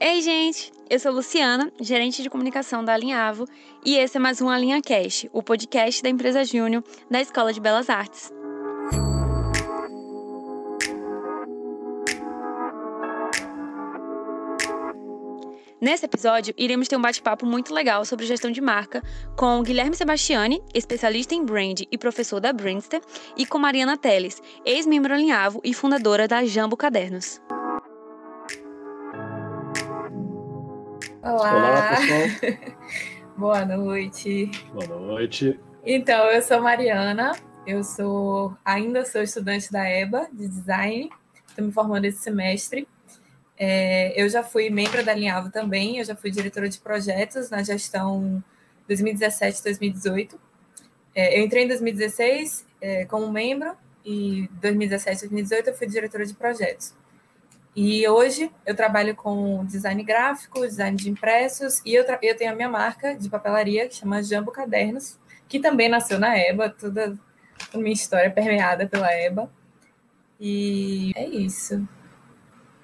Ei, gente! Eu sou Luciana, gerente de comunicação da Alinhavo, e esse é mais um Alinha Cast, o podcast da empresa Júnior da Escola de Belas Artes. Nesse episódio, iremos ter um bate-papo muito legal sobre gestão de marca com Guilherme Sebastiani, especialista em brand e professor da Brandster, e com Mariana Teles, ex-membro alinhavo e fundadora da Jambo Cadernos. Olá, Olá pessoal. Boa noite. Boa noite. Então, eu sou Mariana, eu sou ainda sou estudante da EBA de design, estou me formando esse semestre. É, eu já fui membro da Alinhavo também, eu já fui diretora de projetos na gestão 2017-2018. É, eu entrei em 2016 é, como membro e 2017-2018 eu fui diretora de projetos. E hoje eu trabalho com design gráfico, design de impressos e eu, eu tenho a minha marca de papelaria que chama Jambo Cadernos, que também nasceu na EBA, toda a minha história é permeada pela EBA. E é isso.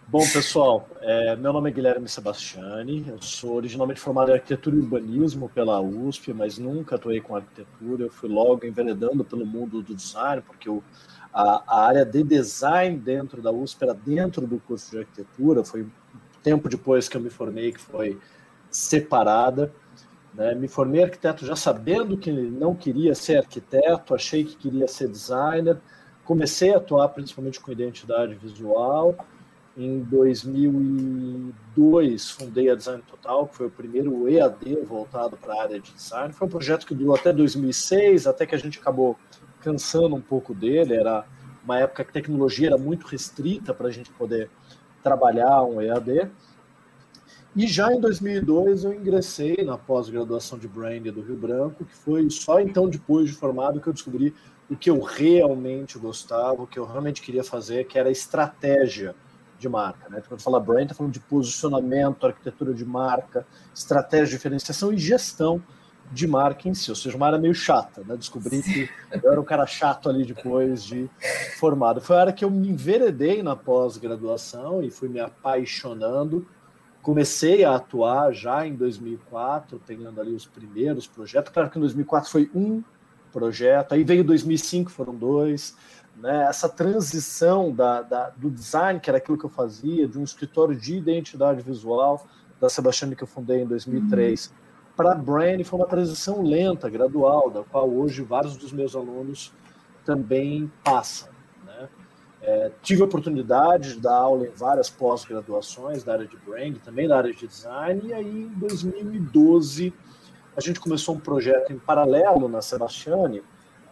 Bom, pessoal, é, meu nome é Guilherme Sebastiani, eu sou originalmente formado em arquitetura e urbanismo pela USP, mas nunca atuei com arquitetura, eu fui logo enveredando pelo mundo do design, porque eu, a, a, área de design dentro da USP era dentro do curso de arquitetura, foi tempo depois que eu me formei que foi separada. Né? Me formei arquiteto já sabendo que não queria ser arquiteto, achei que queria ser designer, comecei a atuar principalmente com identidade visual, em 2002, fundei a Design Total, que foi o primeiro EAD voltado para a área de design. Foi um projeto que durou até 2006, até que a gente acabou cansando um pouco dele. Era uma época que a tecnologia era muito restrita para a gente poder trabalhar um EAD. E já em 2002 eu ingressei na pós-graduação de Brand do Rio Branco, que foi só então depois de formado que eu descobri o que eu realmente gostava, o que eu realmente queria fazer, que era estratégia de marca. Né? Quando fala brand, está falando de posicionamento, arquitetura de marca, estratégia de diferenciação e gestão de marca em si. Ou seja, uma área meio chata. Né? Descobri que eu era um cara chato ali depois de formado. Foi a área que eu me enveredei na pós-graduação e fui me apaixonando. Comecei a atuar já em 2004, pegando ali os primeiros projetos. Claro que em 2004 foi um projeto, aí veio 2005, foram dois né, essa transição da, da, do design, que era aquilo que eu fazia, de um escritório de identidade visual da Sebastiane que eu fundei em 2003, uhum. Para brand foi uma transição lenta, gradual, da qual hoje vários dos meus alunos também passam. Né? É, tive a oportunidade de dar aula em várias pós-graduações da área de brand, também da área de design, e aí em 2012 a gente começou um projeto em paralelo na Sebastiane,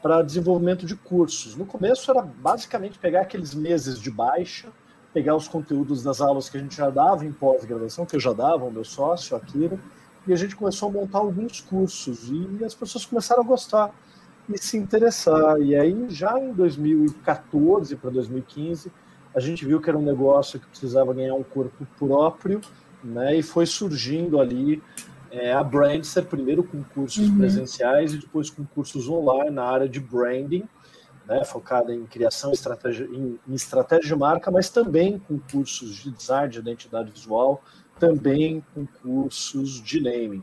para desenvolvimento de cursos. No começo era basicamente pegar aqueles meses de baixa, pegar os conteúdos das aulas que a gente já dava em pós-graduação, que eu já dava, o meu sócio, Akira, e a gente começou a montar alguns cursos e as pessoas começaram a gostar e se interessar. E aí, já em 2014 para 2015, a gente viu que era um negócio que precisava ganhar um corpo próprio, né? E foi surgindo ali é, a Brandster, primeiro com cursos uhum. presenciais e depois com cursos online na área de branding, né, focada em criação estratégia, em, em estratégia de marca, mas também com cursos de design de identidade visual, também com cursos de naming.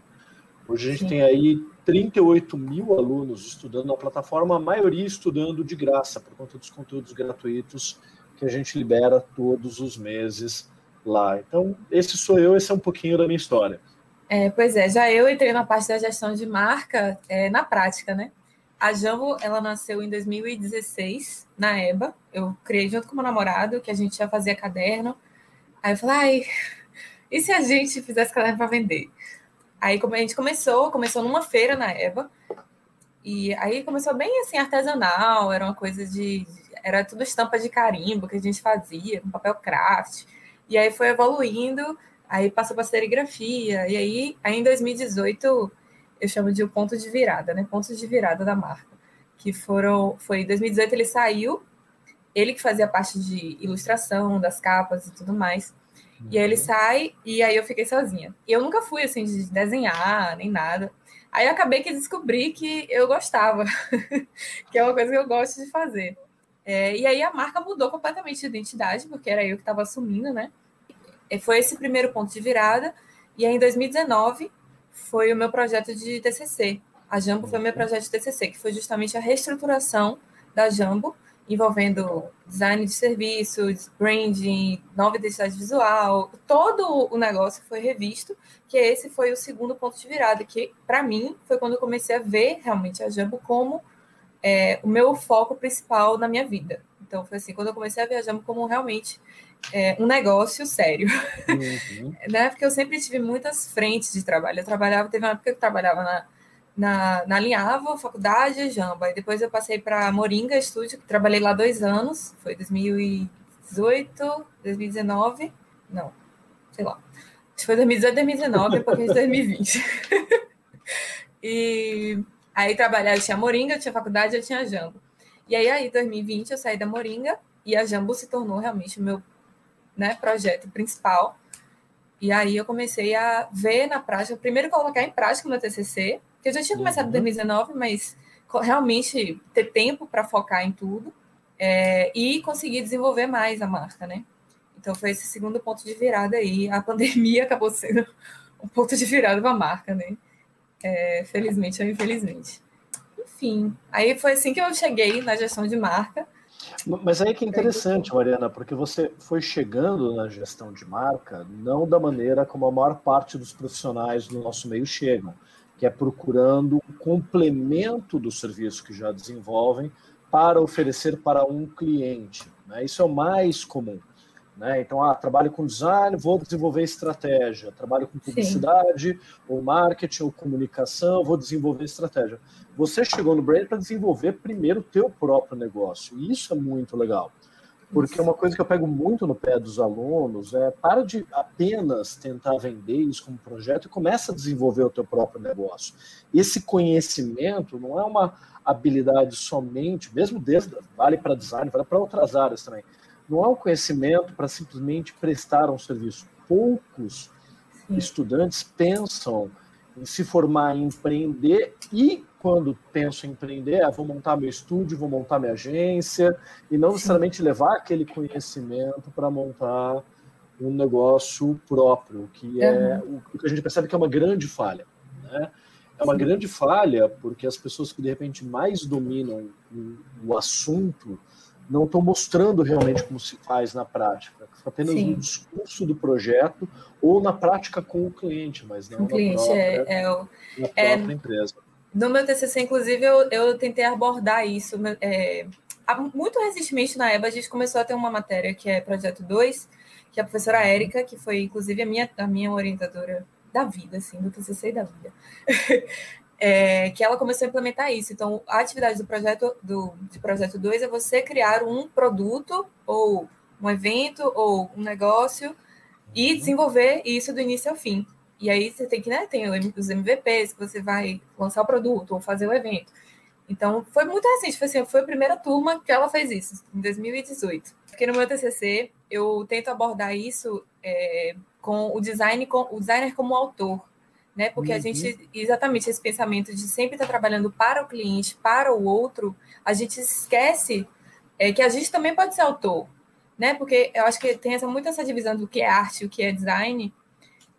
Hoje a gente Sim. tem aí 38 mil alunos estudando na plataforma, a maioria estudando de graça, por conta dos conteúdos gratuitos que a gente libera todos os meses lá. Então, esse sou eu, esse é um pouquinho da minha história. É, pois é, já eu entrei na parte da gestão de marca é, na prática, né? A Jambo, ela nasceu em 2016, na EBA. Eu criei junto com meu namorado, que a gente já fazia caderno. Aí eu falei, ai, e se a gente fizesse caderno para vender? Aí como a gente começou, começou numa feira na EBA. E aí começou bem assim, artesanal, era uma coisa de. Era tudo estampa de carimbo que a gente fazia, com papel craft. E aí foi evoluindo Aí passou para serigrafia, e aí, aí em 2018 eu chamo de o ponto de virada, né? Pontos de virada da marca. Que foram. Foi em 2018 ele saiu, ele que fazia parte de ilustração, das capas e tudo mais. E aí ele uhum. sai, e aí eu fiquei sozinha. E eu nunca fui assim de desenhar, nem nada. Aí eu acabei que descobri que eu gostava, que é uma coisa que eu gosto de fazer. É, e aí a marca mudou completamente de identidade, porque era eu que estava assumindo, né? foi esse primeiro ponto de virada. E aí, em 2019, foi o meu projeto de TCC. A Jambo foi o meu projeto de TCC, que foi justamente a reestruturação da Jambo, envolvendo design de serviços, branding, nova identidade visual, todo o negócio foi revisto, que esse foi o segundo ponto de virada, que para mim foi quando eu comecei a ver realmente a Jambo como é, o meu foco principal na minha vida. Então foi assim, quando eu comecei a ver a Jambo como realmente é, um negócio sério, uhum. né? Porque eu sempre tive muitas frentes de trabalho. Eu trabalhava, teve uma época que eu trabalhava na na, na Linhavo, faculdade Jamba. E depois eu passei para Moringa Estúdio, trabalhei lá dois anos, foi 2018, 2019, não, sei lá. Acho que foi 2018, 2019, um pouquinho de 2020. e aí trabalhava, eu tinha Moringa, eu tinha faculdade, eu tinha Jambo. E aí, aí, 2020, eu saí da Moringa e a Jambo se tornou realmente o meu né, projeto principal. E aí eu comecei a ver na prática, primeiro colocar em prática o meu TCC, porque eu já tinha começado em 2019, uhum. mas realmente ter tempo para focar em tudo é, e conseguir desenvolver mais a marca, né? Então foi esse segundo ponto de virada aí. A pandemia acabou sendo um ponto de virada para a marca, né? É, felizmente ou infelizmente. Enfim, aí foi assim que eu cheguei na gestão de marca. Mas aí que é interessante, Mariana, porque você foi chegando na gestão de marca não da maneira como a maior parte dos profissionais do nosso meio chegam que é procurando um complemento do serviço que já desenvolvem para oferecer para um cliente. Né? Isso é o mais comum. Né? Então, ah, trabalho com design, vou desenvolver estratégia. Trabalho com publicidade, Sim. ou marketing, ou comunicação, vou desenvolver estratégia. Você chegou no Brain para desenvolver primeiro o teu próprio negócio. E isso é muito legal. Porque uma coisa que eu pego muito no pé dos alunos é para de apenas tentar vender isso como projeto e começa a desenvolver o teu próprio negócio. Esse conhecimento não é uma habilidade somente, mesmo desde vale para design, vale para outras áreas também. Não é um conhecimento para simplesmente prestar um serviço. Poucos Sim. estudantes pensam em se formar em empreender e quando penso em empreender, é, vou montar meu estúdio, vou montar minha agência, e não necessariamente levar aquele conhecimento para montar um negócio próprio, que é uhum. o que a gente percebe que é uma grande falha. Né? É uma Sim. grande falha porque as pessoas que de repente mais dominam o, assunto não estão mostrando realmente como se faz na prática. Apenas Sim. no discurso do projeto ou na prática com o cliente, mas não o na cliente própria, é, é o, na é própria é, empresa. No meu TCC, inclusive, eu, eu tentei abordar isso. É, muito recentemente, na EBA, a gente começou a ter uma matéria que é Projeto 2, que é a professora Érica, que foi, inclusive, a minha, a minha orientadora da vida, assim, do TCC e da vida. é, que ela começou a implementar isso. Então, a atividade do projeto do de projeto 2 é você criar um produto ou um evento ou um negócio e desenvolver isso do início ao fim. E aí você tem que, né, tem os MVPs que você vai lançar o produto ou fazer o evento. Então, foi muito recente, foi, assim, foi a primeira turma que ela fez isso, em 2018. Porque no meu TCC, eu tento abordar isso é, com o design, com o designer como autor, né? Porque uhum. a gente, exatamente esse pensamento de sempre estar trabalhando para o cliente, para o outro, a gente esquece é, que a gente também pode ser autor, né? Porque eu acho que tem essa, muito essa divisão do que é arte e o que é design,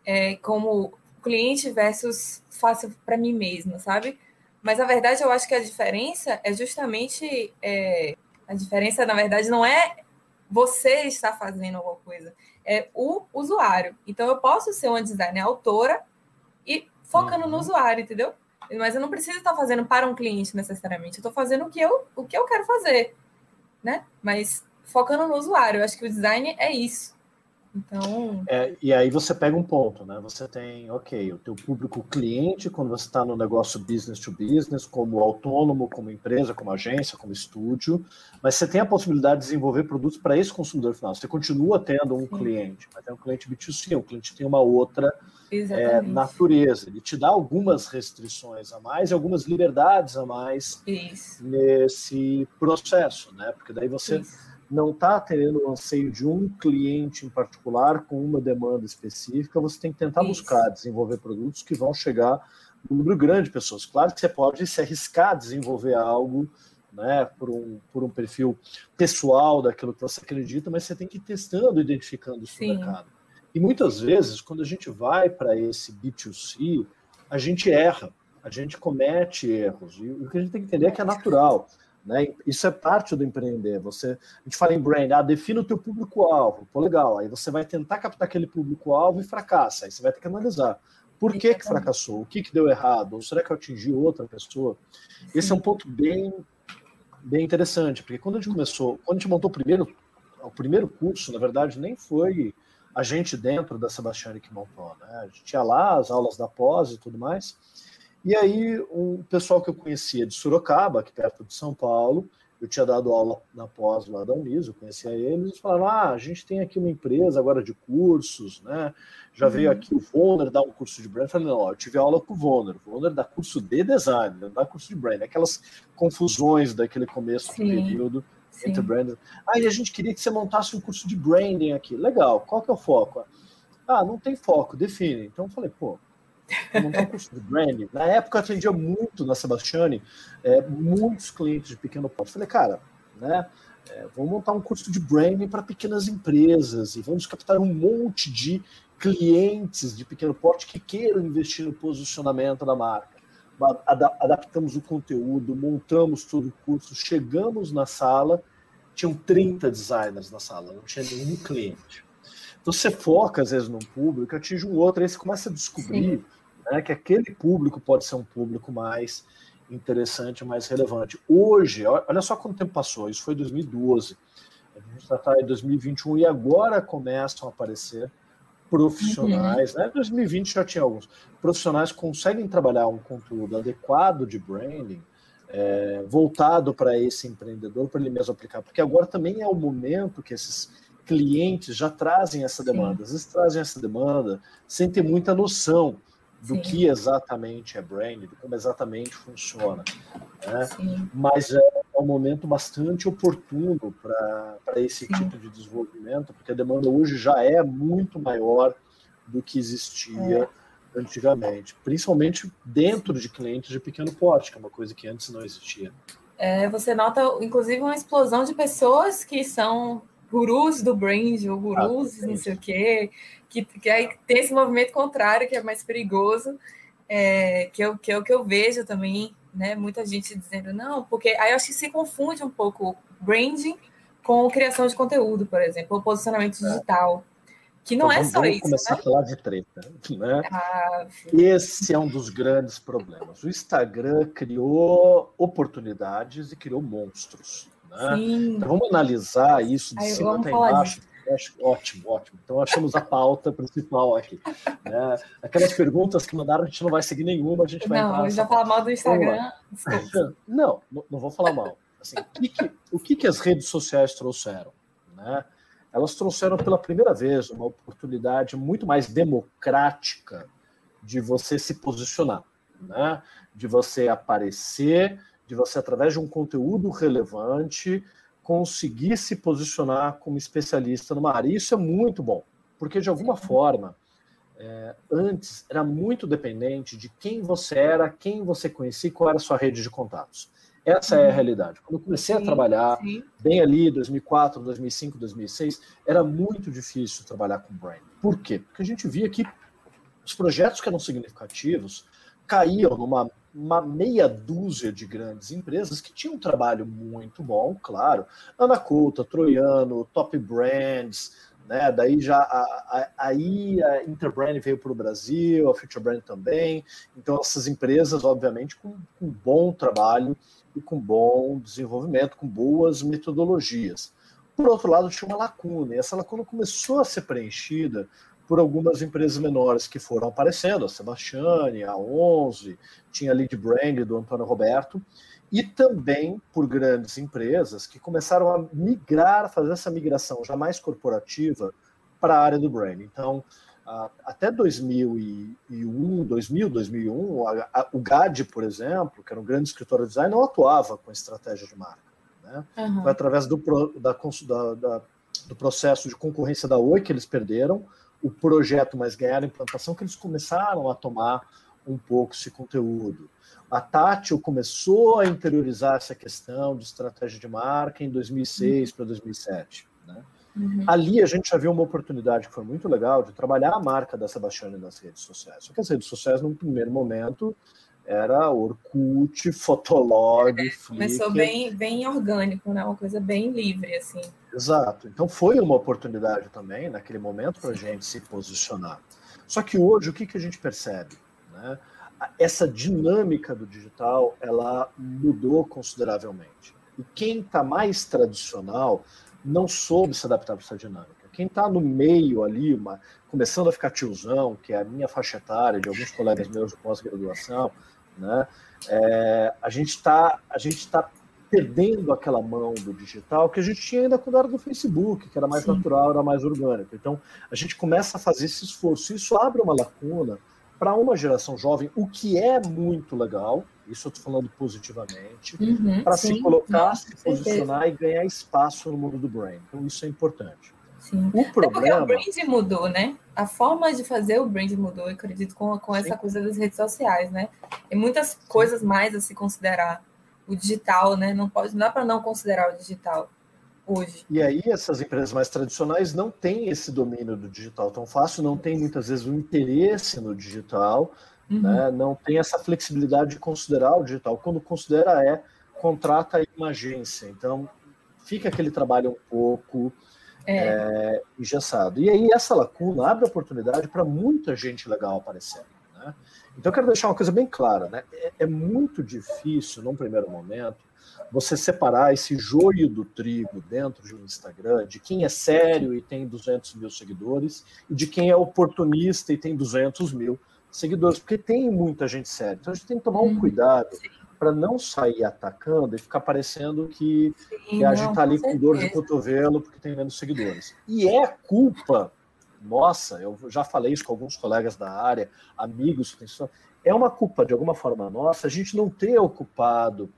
é, como cliente versus faço para mim mesma, sabe? Mas a verdade eu acho que a diferença é justamente é, a diferença na verdade não é você estar fazendo alguma coisa, é o usuário. Então eu posso ser uma designer autora e focando uhum. no usuário, entendeu? Mas eu não preciso estar fazendo para um cliente necessariamente. Eu estou fazendo o que eu, o que eu quero fazer, né? Mas focando no usuário. Eu acho que o design é isso. Então. É, e aí você pega um ponto, né? Você tem, ok, o teu público cliente, quando você está no negócio business to business, como autônomo, como empresa, como agência, como estúdio, mas você tem a possibilidade de desenvolver produtos para esse consumidor final. Você continua tendo um Sim. cliente, mas é um cliente B2C, um cliente tem uma outra é, natureza. Ele te dá algumas restrições a mais e algumas liberdades a mais Isso. nesse processo, né? Porque daí você. Isso não está tendo o anseio de um cliente em particular com uma demanda específica, você tem que tentar Isso. buscar desenvolver produtos que vão chegar um número grande de pessoas. Claro que você pode se arriscar a desenvolver algo né, por, um, por um perfil pessoal daquilo que você acredita, mas você tem que ir testando, identificando isso no mercado. E muitas vezes, quando a gente vai para esse B2C, a gente erra, a gente comete erros. E o que a gente tem que entender é que é natural. Né? Isso é parte do empreender. Você, a gente fala em brand, ah, defina o teu público-alvo. Pô, legal. Aí você vai tentar captar aquele público-alvo e fracassa. Aí você vai ter que analisar. Por que, que fracassou? O que, que deu errado? Ou será que eu atingi outra pessoa? Esse é um ponto bem, bem interessante, porque quando a gente começou, quando a gente montou o primeiro, o primeiro curso, na verdade, nem foi a gente dentro da Sebastiane que montou. Né? A gente tinha lá as aulas da pós e tudo mais. E aí, um pessoal que eu conhecia de Sorocaba, aqui perto de São Paulo, eu tinha dado aula na pós lá da Unis, eu conhecia eles, eles falaram, ah, a gente tem aqui uma empresa agora de cursos, né? Já uhum. veio aqui o Vonner dar um curso de brand. Eu falei, não, eu tive aula com o Vonner. O Vonner dá curso de design, não dá curso de brand. Aquelas confusões daquele começo Sim. do período Sim. entre brand. Ah, e a gente queria que você montasse um curso de branding aqui. Legal, qual que é o foco? Ah, não tem foco, define. Então eu falei, pô, montar um curso de branding. Na época eu atendia muito na Sebastiani, é, muitos clientes de pequeno porte. Falei, cara, né? É, vamos montar um curso de branding para pequenas empresas e vamos captar um monte de clientes de pequeno porte que queiram investir no posicionamento da marca. Adaptamos o conteúdo, montamos todo o curso, chegamos na sala, tinham 30 designers na sala, não tinha nenhum cliente. Então você foca, às vezes, num público, atinge um outro, aí você começa a descobrir Sim né, que aquele público pode ser um público mais interessante, mais relevante. Hoje, olha só quanto tempo passou, isso foi 2012, a gente está em 2021 e agora começam a aparecer profissionais, uhum. né? 2020 já tinha alguns profissionais conseguem trabalhar um conteúdo adequado de branding, é, voltado para esse empreendedor, para ele mesmo aplicar, porque agora também é o momento que esses clientes já trazem essa demanda, Sim. às vezes trazem essa demanda sem ter muita noção do Sim. que exatamente é brand, como exatamente funciona. Né? Mas é um momento bastante oportuno para esse Sim. tipo de desenvolvimento, porque a demanda hoje já é muito maior do que existia é. antigamente, principalmente dentro de clientes de pequeno porte, que é uma coisa que antes não existia. É, você nota, inclusive, uma explosão de pessoas que são gurus do brand, ou gurus, ah, não sei o quê, que, que aí tem esse movimento contrário, que é mais perigoso, é, que, é, que é o que eu vejo também, né? Muita gente dizendo, não, porque aí eu acho que se confunde um pouco branding com criação de conteúdo, por exemplo, ou posicionamento é. digital. Que não então, é só isso. começar né? a falar de treta. Né? Ah, Esse é um dos grandes problemas. O Instagram criou oportunidades e criou monstros. Né? Então vamos analisar isso de Aí, cima até embaixo. Acho, ótimo, ótimo. Então achamos a pauta principal aqui. Né? Aquelas perguntas que mandaram, a gente não vai seguir nenhuma, a gente vai Não, já falar mal do Instagram. Não, não vou falar mal. Assim, o que, que, o que, que as redes sociais trouxeram? Né? Elas trouxeram pela primeira vez uma oportunidade muito mais democrática de você se posicionar, né? de você aparecer, de você, através de um conteúdo relevante, conseguir se posicionar como especialista numa área. E isso é muito bom, porque de alguma forma, é, antes era muito dependente de quem você era, quem você conhecia e qual era a sua rede de contatos. Essa é a uhum. realidade. Quando eu comecei sim, a trabalhar, sim. bem ali, 2004, 2005, 2006, era muito difícil trabalhar com brand. Por quê? Porque a gente via que os projetos que eram significativos caíam numa uma meia dúzia de grandes empresas que tinham um trabalho muito bom, claro. Anaculta, Troiano, Top Brands, né? Daí já a, a, aí a Interbrand veio para o Brasil, a Future Brand também. Então essas empresas, obviamente, com, com bom trabalho e com bom desenvolvimento, com boas metodologias. Por outro lado, tinha uma lacuna, e essa lacuna começou a ser preenchida por algumas empresas menores que foram aparecendo, a Sebastiani, a 11, tinha a Lead Brand do Antônio Roberto, e também por grandes empresas que começaram a migrar, fazer essa migração já mais corporativa para a área do brand. Então, até 2001, 2000, 2001, o GAD, por exemplo, que era um grande escritório de design, não atuava com estratégia de marca. Né? Uhum. Foi através do, da, da, do processo de concorrência da Oi que eles perderam, o projeto, mas ganharam implantação, que eles começaram a tomar um pouco esse conteúdo. A Tátil começou a interiorizar essa questão de estratégia de marca em 2006 para 2007. Né? Uhum. Ali a gente já viu uma oportunidade que foi muito legal de trabalhar a marca da Sebastiane nas redes sociais. Só que as redes sociais, num primeiro momento, era Orkut, Fotolog, é, Começou bem, bem orgânico, né? Uma coisa bem livre, assim. Exato. Então foi uma oportunidade também, naquele momento, para a gente se posicionar. Só que hoje, o que, que a gente percebe? Né? Essa dinâmica do digital, ela mudou consideravelmente. E quem está mais tradicional não soube se adaptar para essa dinâmica. Quem está no meio ali, uma, começando a ficar tiozão, que é a minha faixa etária, de alguns colegas meus de pós-graduação, né? É, a gente está tá perdendo aquela mão do digital que a gente tinha ainda quando era do Facebook, que era mais Sim. natural, era mais orgânico. Então, a gente começa a fazer esse esforço. Isso abre uma lacuna para uma geração jovem, o que é muito legal, isso eu estou falando positivamente, uhum, para se colocar, se posicionar e ganhar espaço no mundo do brain. Então, isso é importante. Sim. O problema... É porque o brand mudou, né? A forma de fazer o brand mudou, eu acredito, com, com essa coisa das redes sociais, né? Tem muitas coisas mais a se considerar. O digital, né? Não pode, não dá para não considerar o digital hoje. E aí essas empresas mais tradicionais não têm esse domínio do digital tão fácil, não tem muitas vezes o um interesse no digital, uhum. né? não tem essa flexibilidade de considerar o digital. Quando considera é, contrata uma agência. Então fica aquele trabalho um pouco é. É, engessado. E aí essa lacuna abre oportunidade para muita gente legal aparecer. Né? Então eu quero deixar uma coisa bem clara, né? É, é, muito difícil, num primeiro momento, você separar esse joio do trigo dentro de um Instagram, de quem é sério e tem 200 mil seguidores, e de quem é oportunista e tem 200 mil seguidores, porque tem muita gente séria. Então a gente tem que tomar um cuidado para não sair atacando e ficar parecendo que, Sim, que a gente está ali com dor de cotovelo porque tem menos seguidores. E é culpa nossa, eu já falei isso com alguns colegas da área, amigos, é uma culpa de alguma forma nossa a gente não ter ocupado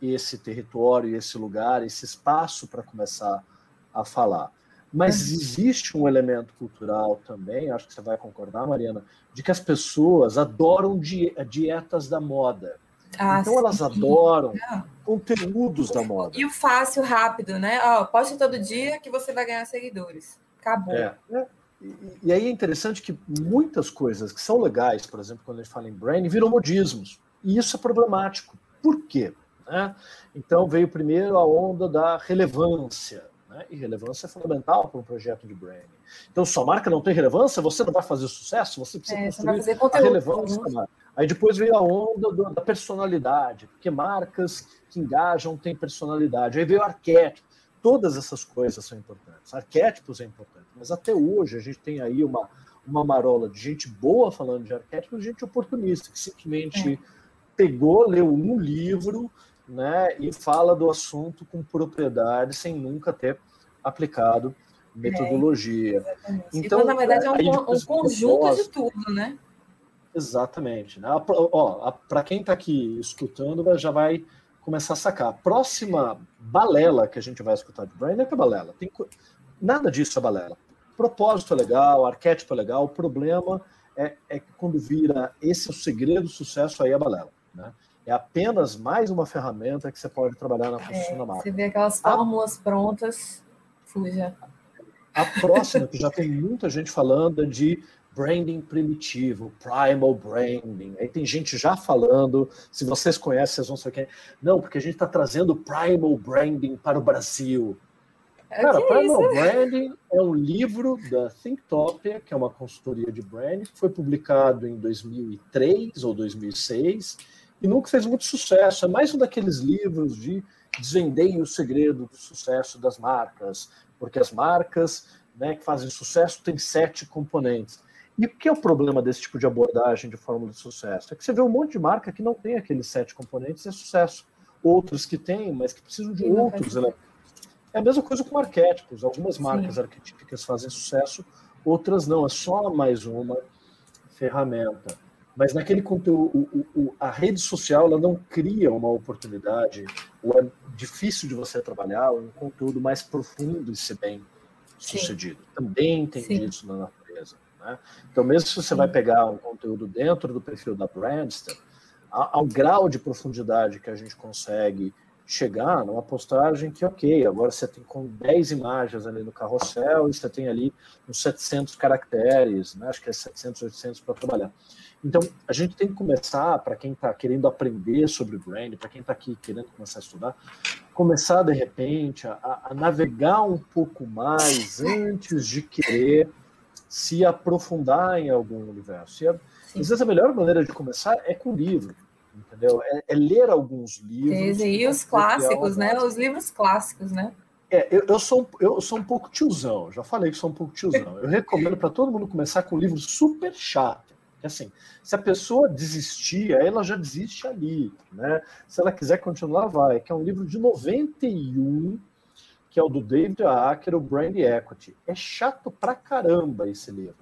esse território, esse lugar, esse espaço para começar a falar. Mas uhum. existe um elemento cultural também, acho que você vai concordar, Mariana, de que as pessoas adoram dietas da moda. Ah, então elas sim. adoram é. conteúdos da moda. E o fácil, rápido, né? Ó, poste todo dia que você vai ganhar seguidores. Acabou. É. é. E, e aí é interessante que muitas coisas que são legais, por exemplo, quando a gente fala em branding, viram modismos. E isso é problemático. Por quê? Né? Então veio primeiro a onda da relevância. Né? E relevância é fundamental para um projeto de branding. Então, sua marca não tem relevância, você não vai fazer sucesso, você precisa é, construir você a relevância da marca. Aí depois veio a onda do, da personalidade, porque marcas que engajam têm personalidade. Aí veio o arquétipo. Todas essas coisas são importantes. Arquétipos é importante, mas até hoje a gente tem aí uma, uma marola de gente boa falando de arquétipos, gente oportunista, que simplesmente é. pegou, leu um livro, né, e fala do assunto com propriedade sem nunca ter aplicado metodologia. É, então, na verdade, é um, um conjunto de tudo, né? Exatamente. Né? Para quem está aqui escutando, já vai começar a sacar. A próxima balela que a gente vai escutar de Brain é que é balela. Tem, nada disso é balela. Propósito é legal, arquétipo é legal, o problema é, é que quando vira esse é o segredo do sucesso, aí é balela. Né? É apenas mais uma ferramenta que você pode trabalhar na construção é, da marca. Você vê aquelas fórmulas a, prontas, fuja. A próxima, que já tem muita gente falando, é de branding primitivo, primal branding. Aí tem gente já falando, se vocês conhecem, vocês vão saber quem. Não, porque a gente está trazendo primal branding para o Brasil. É Cara, Primal é Branding é um livro da Thinktopia, que é uma consultoria de branding, que foi publicado em 2003 ou 2006 e nunca fez muito sucesso. É mais um daqueles livros de desvendei o segredo do sucesso das marcas, porque as marcas né, que fazem sucesso têm sete componentes. E o que é o problema desse tipo de abordagem de fórmula de sucesso? É que você vê um monte de marca que não tem aqueles sete componentes e é sucesso. Outros que têm, mas que precisam de outros elementos. É a mesma coisa com arquétipos. Algumas marcas Sim. arquetípicas fazem sucesso, outras não. É só mais uma ferramenta mas naquele conteúdo, o, o, a rede social ela não cria uma oportunidade, ou é difícil de você trabalhar um conteúdo mais profundo e ser bem sucedido. Sim. Também tem Sim. isso na. Né? Então, mesmo se você vai pegar um conteúdo dentro do perfil da Brandster, ao grau de profundidade que a gente consegue chegar numa postagem que, ok, agora você tem com 10 imagens ali no carrossel e você tem ali uns 700 caracteres, né? acho que é 700, 800 para trabalhar. Então, a gente tem que começar, para quem está querendo aprender sobre brand, para quem está aqui querendo começar a estudar, começar, de repente, a, a navegar um pouco mais antes de querer se aprofundar em algum universo. E a, às vezes a melhor maneira de começar é com livro entendeu? É, é ler alguns livros. E, os clássicos, né? Os livros clássicos, né? É, eu, eu, sou, eu sou um pouco tiozão, já falei que sou um pouco tiozão. Eu recomendo para todo mundo começar com um livro super chato. Assim, se a pessoa desistir, ela já desiste ali, né? Se ela quiser continuar, vai. Que é um livro de 91 que é o do David Acker, o Brand Equity. É chato pra caramba esse livro.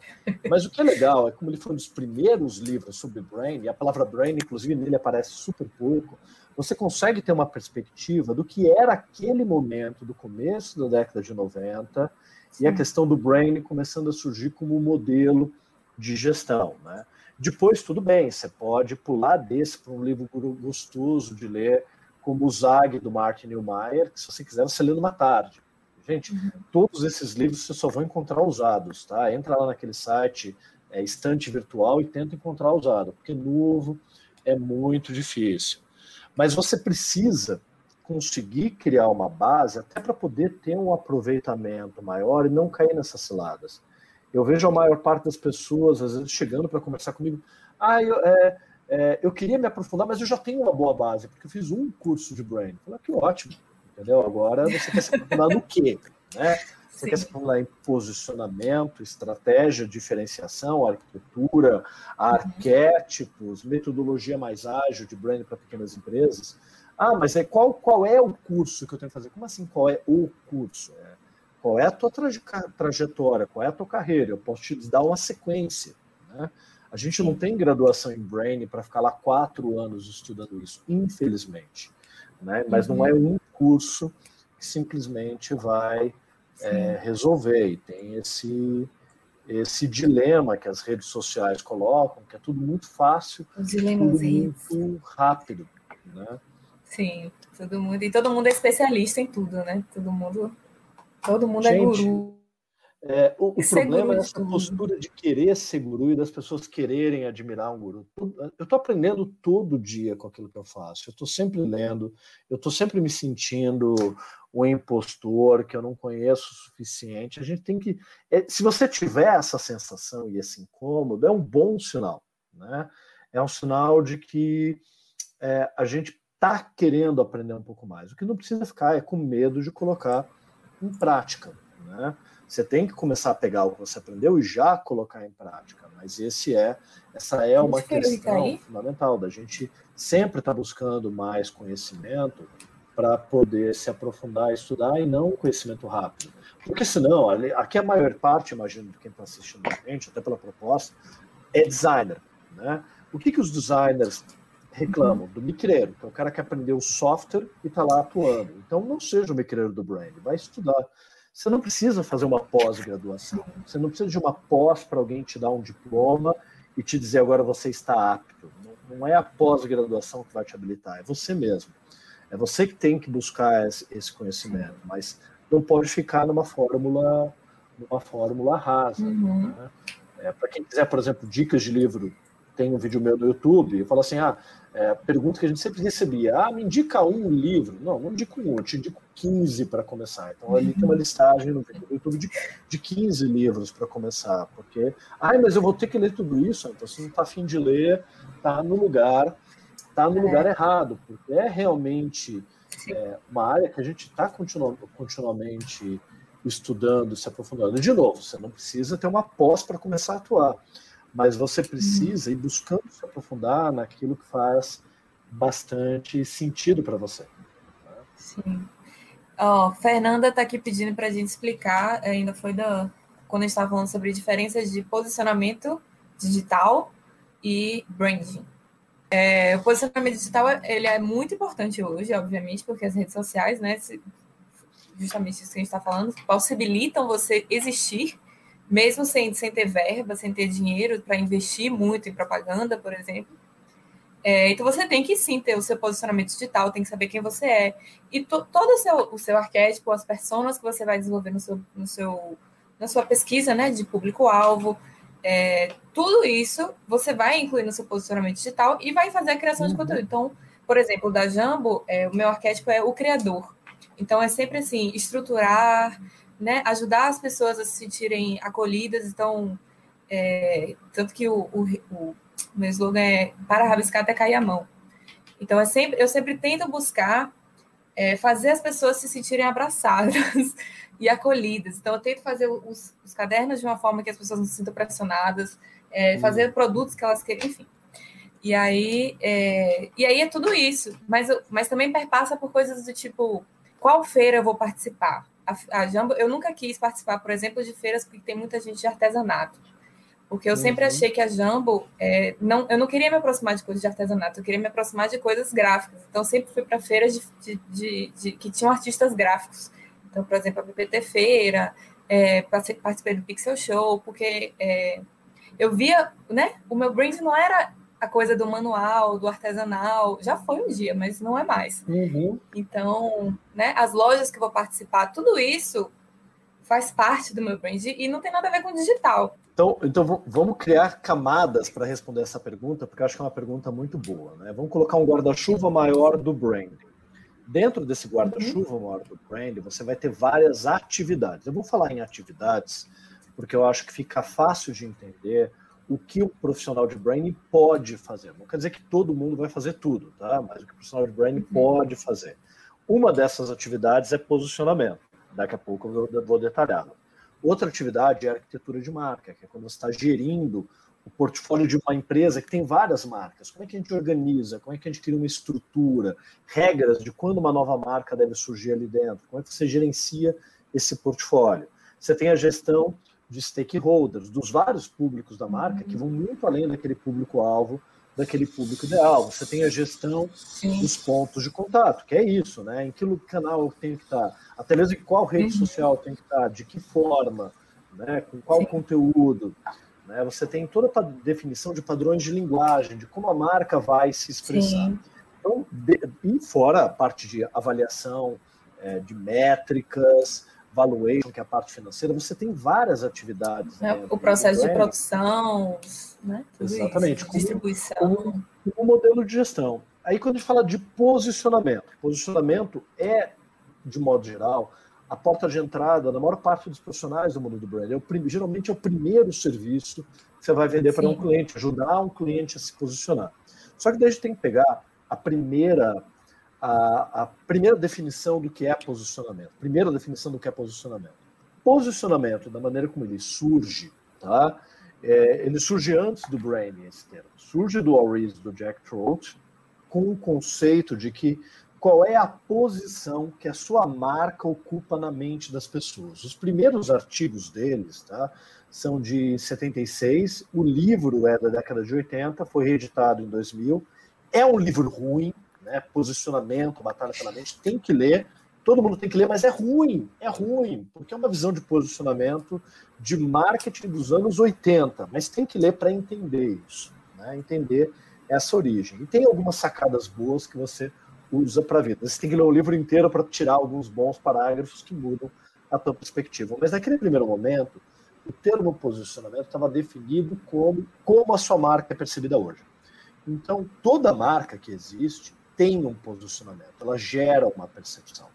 Mas o que é legal é como ele foi um dos primeiros livros sobre brand, e a palavra brand, inclusive, nele aparece super pouco, você consegue ter uma perspectiva do que era aquele momento do começo da década de 90 Sim. e a questão do brain começando a surgir como modelo de gestão, né? Depois, tudo bem, você pode pular desse para um livro gostoso de ler, como o Zag, do Martin Neumeier, que se você quiser, você lê numa tarde. Gente, uhum. todos esses livros você só vai encontrar usados, tá? Entra lá naquele site, é, estante virtual, e tenta encontrar usado, porque novo é muito difícil. Mas você precisa conseguir criar uma base até para poder ter um aproveitamento maior e não cair nessas ciladas. Eu vejo a maior parte das pessoas, às vezes, chegando para conversar comigo. Ah, eu, é, é, eu queria me aprofundar, mas eu já tenho uma boa base, porque eu fiz um curso de brain. Falei, ah, que ótimo, entendeu? Agora você quer se aprofundar no quê? Né? Você Sim. quer se aprofundar em posicionamento, estratégia, diferenciação, arquitetura, arquétipos, metodologia mais ágil de brand para pequenas empresas. Ah, mas é qual, qual é o curso que eu tenho que fazer? Como assim qual é o curso? É, qual é a tua trajetória? Qual é a tua carreira? Eu posso te dar uma sequência, né? A gente não tem graduação em Brain para ficar lá quatro anos estudando isso, infelizmente. Né? Mas uhum. não é um curso que simplesmente vai é, resolver. E tem esse, esse dilema que as redes sociais colocam, que é tudo muito fácil, tudo muito rápido. Né? Sim, todo mundo. E todo mundo é especialista em tudo, né? Todo mundo, todo mundo é gente, é guru. É, o, o problema é essa postura de querer ser guru e das pessoas quererem admirar um guru. Eu estou aprendendo todo dia com aquilo que eu faço. Eu estou sempre lendo, eu estou sempre me sentindo um impostor que eu não conheço o suficiente. A gente tem que. É, se você tiver essa sensação e esse incômodo, é um bom sinal. Né? É um sinal de que é, a gente está querendo aprender um pouco mais. O que não precisa ficar é com medo de colocar em prática. Né? Você tem que começar a pegar o que você aprendeu e já colocar em prática. Mas esse é, essa é uma questão fundamental da gente sempre estar tá buscando mais conhecimento para poder se aprofundar, estudar e não conhecimento rápido. Porque senão, aqui a maior parte, imagino, de quem está assistindo a gente, até pela proposta, é designer. Né? O que, que os designers reclamam? Uhum. Do micreiro, que é o cara que aprendeu software e está lá atuando. Então não seja o micreiro do brand, vai estudar. Você não precisa fazer uma pós-graduação. Você não precisa de uma pós para alguém te dar um diploma e te dizer agora você está apto. Não, é a pós-graduação que vai te habilitar, é você mesmo. É você que tem que buscar esse conhecimento, mas não pode ficar numa fórmula, numa fórmula rasa. Uhum. Né? É, para quem quiser, por exemplo, dicas de livro, tem um vídeo meu no YouTube, eu falo assim, ah, é, pergunta que a gente sempre recebia: ah, me indica um livro. Não, não indico um, eu te indico 15 para começar. Então ali tem uma uhum. listagem no YouTube de, de 15 livros para começar, porque, ah, mas eu vou ter que ler tudo isso, então se não está afim de ler, tá no lugar, tá no é. lugar errado, porque é realmente é, uma área que a gente está continuamente, continuamente estudando, se aprofundando. De novo, você não precisa ter uma pós para começar a atuar mas você precisa ir buscando se aprofundar naquilo que faz bastante sentido para você. Sim. Ó, oh, Fernanda está aqui pedindo para a gente explicar, ainda foi da, quando a gente estava falando sobre diferenças de posicionamento digital e branding. É, o posicionamento digital ele é muito importante hoje, obviamente, porque as redes sociais, né, justamente isso que a gente está falando, possibilitam você existir mesmo sem, sem ter verba, sem ter dinheiro para investir muito em propaganda, por exemplo. É, então você tem que sim ter o seu posicionamento digital, tem que saber quem você é. E to, todo o seu, o seu arquétipo, as pessoas que você vai desenvolver no seu, no seu, na sua pesquisa né, de público-alvo, é, tudo isso você vai incluir no seu posicionamento digital e vai fazer a criação uhum. de conteúdo. Então, por exemplo, da Jambo, é, o meu arquétipo é o criador. Então, é sempre assim, estruturar, né, ajudar as pessoas a se sentirem acolhidas. Então, é, tanto que o, o, o, meu slogan é para rabiscar até cair a mão. Então, é sempre, eu sempre tento buscar é, fazer as pessoas se sentirem abraçadas e acolhidas. Então, eu tento fazer os, os, cadernos de uma forma que as pessoas não se sintam pressionadas, é, uhum. fazer produtos que elas querem, enfim. E aí, é, e aí é tudo isso. Mas, mas também perpassa por coisas do tipo qual feira eu vou participar? A, a Jambo, eu nunca quis participar, por exemplo, de feiras porque tem muita gente de artesanato. Porque eu uhum. sempre achei que a Jambo, é, não, eu não queria me aproximar de coisas de artesanato, eu queria me aproximar de coisas gráficas. Então, sempre fui para feiras de, de, de, de, que tinham artistas gráficos. Então, por exemplo, a PPT Feira, é, participei do Pixel Show, porque é, eu via, né? O meu brand não era a coisa do manual, do artesanal, já foi um dia, mas não é mais. Uhum. Então, né, as lojas que vou participar, tudo isso faz parte do meu brand e não tem nada a ver com digital. Então, então vamos criar camadas para responder essa pergunta, porque eu acho que é uma pergunta muito boa. Né? Vamos colocar um guarda-chuva maior do brand. Dentro desse guarda-chuva uhum. maior do brand, você vai ter várias atividades. Eu vou falar em atividades, porque eu acho que fica fácil de entender o que o profissional de branding pode fazer. Não quer dizer que todo mundo vai fazer tudo, tá? Mas o que o profissional de branding uhum. pode fazer. Uma dessas atividades é posicionamento. Daqui a pouco eu vou detalhá-la. Outra atividade é arquitetura de marca, que é quando você está gerindo o portfólio de uma empresa que tem várias marcas. Como é que a gente organiza? Como é que a gente cria uma estrutura? Regras de quando uma nova marca deve surgir ali dentro? Como é que você gerencia esse portfólio? Você tem a gestão de stakeholders, dos vários públicos da marca, que vão muito além daquele público-alvo, daquele público ideal. Você tem a gestão Sim. dos pontos de contato, que é isso, né? Em que canal tem que estar, até mesmo em qual rede uhum. social tem que estar, de que forma, né? com qual Sim. conteúdo. Né? Você tem toda a definição de padrões de linguagem, de como a marca vai se expressar. Então, de, e fora a parte de avaliação é, de métricas, valuation, que é a parte financeira, você tem várias atividades. É, né, o processo de produção, né? Exatamente. Isso, distribuição. Como, como modelo de gestão. Aí quando a gente fala de posicionamento, posicionamento é, de modo geral, a porta de entrada da maior parte dos profissionais do mundo do brand. É o, geralmente é o primeiro serviço que você vai vender para um cliente, ajudar um cliente a se posicionar. Só que daí a gente tem que pegar a primeira a, a primeira definição do que é posicionamento. Primeira definição do que é posicionamento. Posicionamento, da maneira como ele surge, tá? É, ele surge antes do branding, esse termo. Surge do Auriz, do Jack Trout, com o conceito de que qual é a posição que a sua marca ocupa na mente das pessoas. Os primeiros artigos deles tá, são de 76, o livro é da década de 80, foi reeditado em 2000. É um livro ruim, né, posicionamento, batalha pela mente, tem que ler, todo mundo tem que ler, mas é ruim, é ruim, porque é uma visão de posicionamento de marketing dos anos 80, mas tem que ler para entender isso, né, entender essa origem. E tem algumas sacadas boas que você usa para a vida. Você tem que ler o livro inteiro para tirar alguns bons parágrafos que mudam a tua perspectiva. Mas naquele primeiro momento, o termo posicionamento estava definido como como a sua marca é percebida hoje. Então, toda marca que existe, tem um posicionamento, ela gera uma percepção.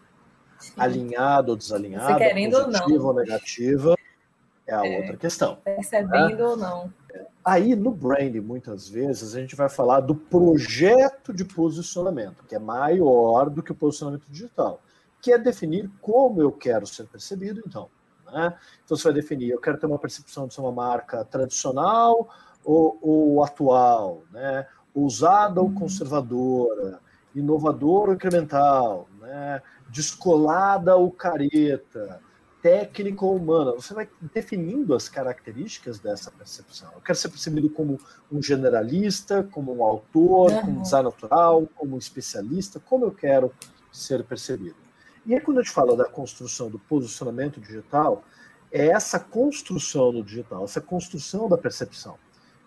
Sim. Alinhada ou desalinhada, positiva ou, negativa, é a é, outra questão. Percebendo né? ou não. Aí no branding, muitas vezes, a gente vai falar do projeto de posicionamento, que é maior do que o posicionamento digital, que é definir como eu quero ser percebido, então. Né? Então você vai definir, eu quero ter uma percepção de ser uma marca tradicional ou, ou atual, né? ousada ou uhum. conservadora, inovador ou incremental, né? descolada ou careta, técnica ou humana. Você vai definindo as características dessa percepção. Eu quero ser percebido como um generalista, como um autor, uhum. como um design natural, como um especialista, como eu quero ser percebido. E aí, quando a gente fala da construção do posicionamento digital, é essa construção no digital, essa construção da percepção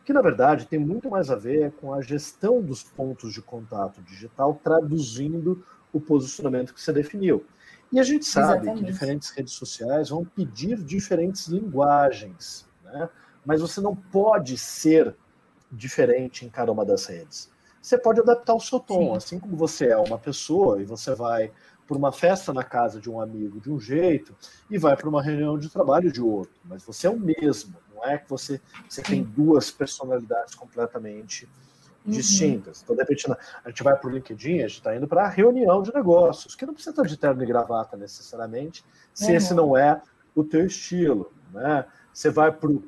que na verdade tem muito mais a ver com a gestão dos pontos de contato digital, traduzindo o posicionamento que você definiu. E a gente sabe Exatamente. que diferentes redes sociais vão pedir diferentes linguagens, né? mas você não pode ser diferente em cada uma das redes. Você pode adaptar o seu tom, Sim. assim como você é uma pessoa e você vai para uma festa na casa de um amigo de um jeito e vai para uma reunião de trabalho de outro, mas você é o mesmo, não é que você, você tem duas personalidades completamente uhum. distintas. Então, de repente, a gente vai para o LinkedIn, a gente está indo para a reunião de negócios, que não precisa estar de terno e gravata necessariamente, se esse não é o teu estilo. Né? Você vai para o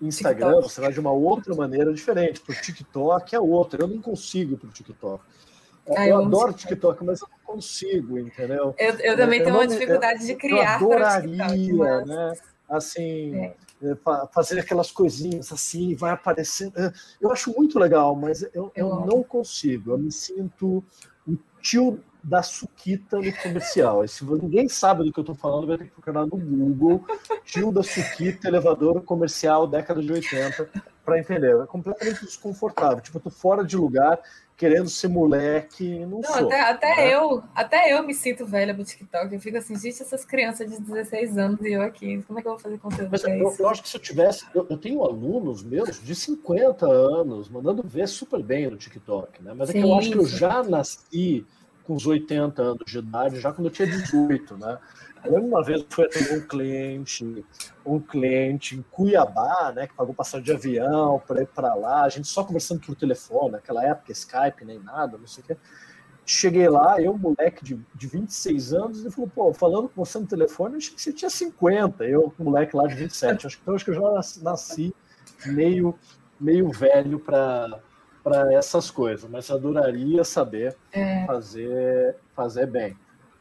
Instagram, TikTok. você vai de uma outra maneira diferente. Para o TikTok é outra. Eu não consigo ir para o TikTok. Ah, eu, eu adoro TikTok, mas eu não consigo, entendeu? Eu, eu também eu tenho uma dificuldade de criar. Eu adoraria, TikTok, mas... né? Assim, é. é fazer aquelas coisinhas assim, vai aparecendo. É, eu acho muito legal, mas eu, eu não consigo. Eu me sinto o tio da Suquita no comercial. se ninguém sabe do que eu estou falando, vai ter que procurar no Google tio da Suquita, elevador comercial, década de 80, para entender. É completamente desconfortável. Tipo, eu tô fora de lugar, querendo ser moleque, não, não sou. Até, até né? eu, até eu me sinto velha no TikTok. Eu fico assim, gente, essas crianças de 16 anos e eu aqui, como é que eu vou fazer conteúdo? Mas eu, eu, acho que se eu tivesse, eu, eu, tenho alunos meus de 50 anos mandando ver super bem no TikTok, né? Mas Sim, é que eu acho que eu já nasci com os 80 anos de idade, já quando eu tinha 18, né? Eu lembro uma vez foi atender um cliente, um cliente em Cuiabá, né, que pagou passagem de avião para ir para lá, a gente só conversando por telefone, naquela época, Skype, nem nada, não sei o quê. Cheguei lá, eu, moleque de, de 26 anos, ele falou, pô, falando com você no telefone, eu achei que você tinha 50, eu, moleque lá de 27. Acho, então, acho que eu já nasci meio, meio velho para para essas coisas, mas adoraria saber é. fazer, fazer bem.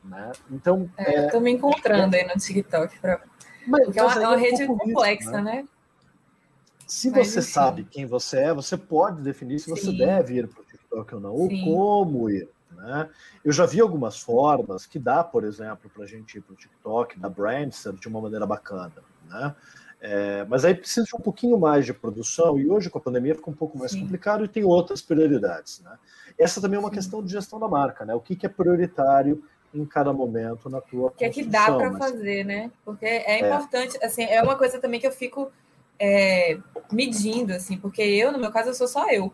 Né? Então, é, é, eu tô me encontrando é, aí no TikTok. Pra... Mas, Porque é uma, é uma rede complexa, isso, né? né? Se mas, você enfim. sabe quem você é, você pode definir se Sim. você deve ir para o TikTok ou não, ou como ir. Né? Eu já vi algumas formas que dá, por exemplo, para a gente ir para o TikTok, da Brandster, de uma maneira bacana. Né? É, mas aí precisa de um pouquinho mais de produção, e hoje com a pandemia fica um pouco mais Sim. complicado e tem outras prioridades. Né? Essa também é uma Sim. questão de gestão da marca, né? O que, que é prioritário em cada momento na tua que é que dá para mas... fazer, né? Porque é, é importante, assim, é uma coisa também que eu fico é, medindo, assim, porque eu, no meu caso, eu sou só eu.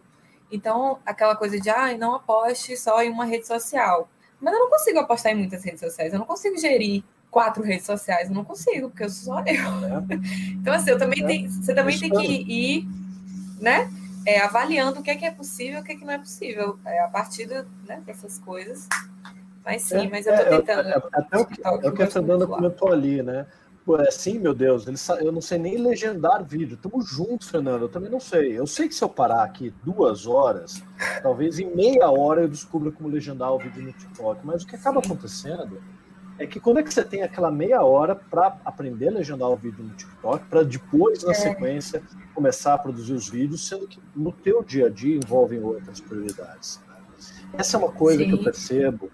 Então, aquela coisa de, ah, não aposte só em uma rede social. Mas eu não consigo apostar em muitas redes sociais, eu não consigo gerir quatro redes sociais, eu não consigo, porque eu sou só eu. É. Então, assim, eu também é. tenho, você também tem que ir, né? É, avaliando o que é que é possível e o que é que não é possível. É, a partir né, dessas coisas mas sim, é, mas eu tô é, tentando. É, até o que, é o que a Fernanda comentou ali, né? Pô, é assim, meu Deus, ele, eu não sei nem legendar vídeo. Tamo juntos, Fernando. Eu também não sei. Eu sei que se eu parar aqui duas horas, talvez em meia hora eu descubra como legendar o vídeo no TikTok. Mas o que acaba acontecendo é que quando é que você tem aquela meia hora para aprender a legendar o vídeo no TikTok, para depois, na é. sequência, começar a produzir os vídeos, sendo que no teu dia a dia envolvem outras prioridades. Né? Essa é uma coisa Sim. que eu percebo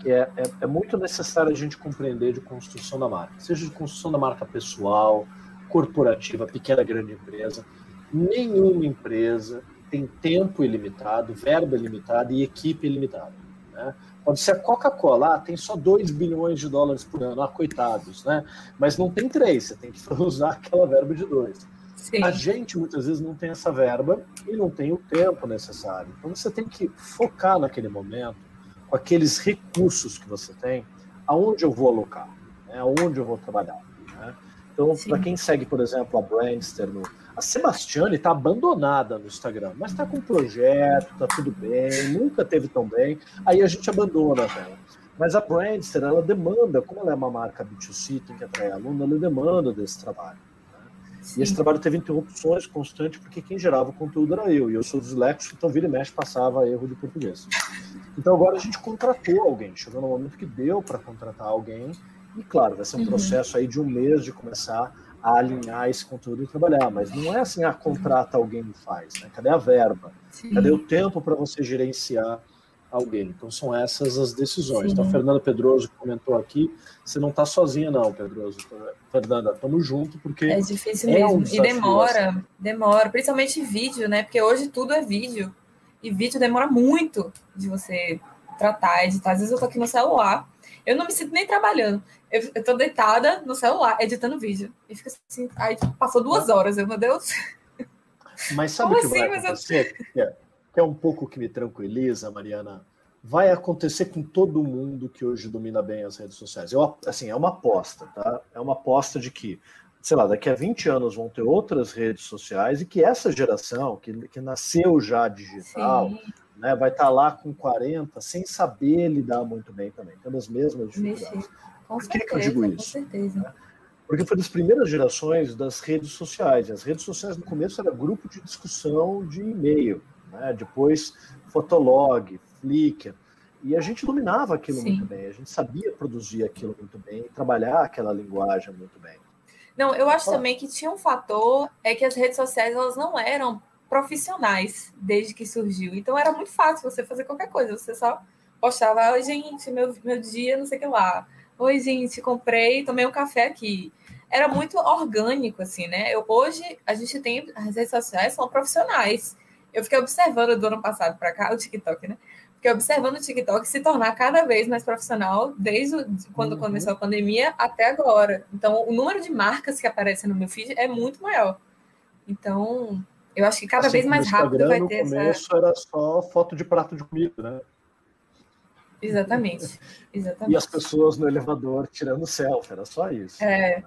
que é, é, é, muito necessário a gente compreender de construção da marca, seja de construção da marca pessoal, corporativa, pequena, grande empresa. Nenhuma empresa tem tempo ilimitado, verba ilimitada e equipe ilimitada. Né? Pode ser a Coca-Cola, ah, tem só 2 bilhões de dólares por ano, ah, coitados, né? Mas não tem três, você tem que usar aquela verba de dois. Sim. A gente muitas vezes não tem essa verba e não tem o tempo necessário. Então você tem que focar naquele momento com aqueles recursos que você tem, aonde eu vou alocar, né? aonde eu vou trabalhar. Né? Então, para quem segue, por exemplo, a Brandster, a Sebastiane está abandonada no Instagram, mas está com um projeto, está tudo bem, nunca teve tão bem, aí a gente abandona ela. Mas a Brandster, ela demanda, como ela é uma marca B2C, tem que atrair aluno, ela demanda desse trabalho. E esse trabalho teve interrupções constantes, porque quem gerava o conteúdo era eu. E eu sou disléxico, então vira e mexe passava erro de português. Então agora a gente contratou alguém. Chegou no momento que deu para contratar alguém. E claro, vai ser um uhum. processo aí de um mês de começar a alinhar esse conteúdo e trabalhar. Mas não é assim, ah, contrata alguém e faz. Né? Cadê a verba? Sim. Cadê o tempo para você gerenciar alguém. Então são essas as decisões. Então, a Fernanda Pedroso comentou aqui, você não está sozinha não, Pedroso. Fernanda, estamos junto porque é difícil mesmo é um e demora, assim. demora, principalmente vídeo, né? Porque hoje tudo é vídeo e vídeo demora muito de você tratar, editar. Às vezes eu tô aqui no celular, eu não me sinto nem trabalhando. Eu, eu tô deitada no celular, editando vídeo. E fica assim, aí passou duas horas, eu, meu Deus. Mas sabe o que assim? vai acontecer? Eu que é um pouco que me tranquiliza, Mariana, vai acontecer com todo mundo que hoje domina bem as redes sociais. Eu, assim, é uma aposta, tá? É uma aposta de que, sei lá, daqui a 20 anos vão ter outras redes sociais e que essa geração, que, que nasceu já digital, né, vai estar tá lá com 40 sem saber lidar muito bem também, tendo as mesmas dificuldades. Por que, que eu digo isso? Com certeza. Né? Porque foi das primeiras gerações das redes sociais. E as redes sociais no começo era grupo de discussão de e-mail né? depois Fotolog, Flickr, e a gente dominava aquilo Sim. muito bem, a gente sabia produzir aquilo muito bem, trabalhar aquela linguagem muito bem. Não, eu acho também que tinha um fator, é que as redes sociais elas não eram profissionais desde que surgiu, então era muito fácil você fazer qualquer coisa, você só postava, oi gente, meu, meu dia, não sei o que lá, oi gente, comprei, tomei um café aqui, era muito orgânico, assim, né? Eu, hoje a gente tem, as redes sociais são profissionais, eu fiquei observando do ano passado para cá o TikTok, né? Fiquei observando o TikTok se tornar cada vez mais profissional desde quando uhum. começou a pandemia até agora. Então, o número de marcas que aparecem no meu feed é muito maior. Então, eu acho que cada assim, vez mais rápido vai ter no começo essa... era só foto de prato de comida, né? Exatamente. Exatamente. E as pessoas no elevador tirando selfie, era só isso. É. Né?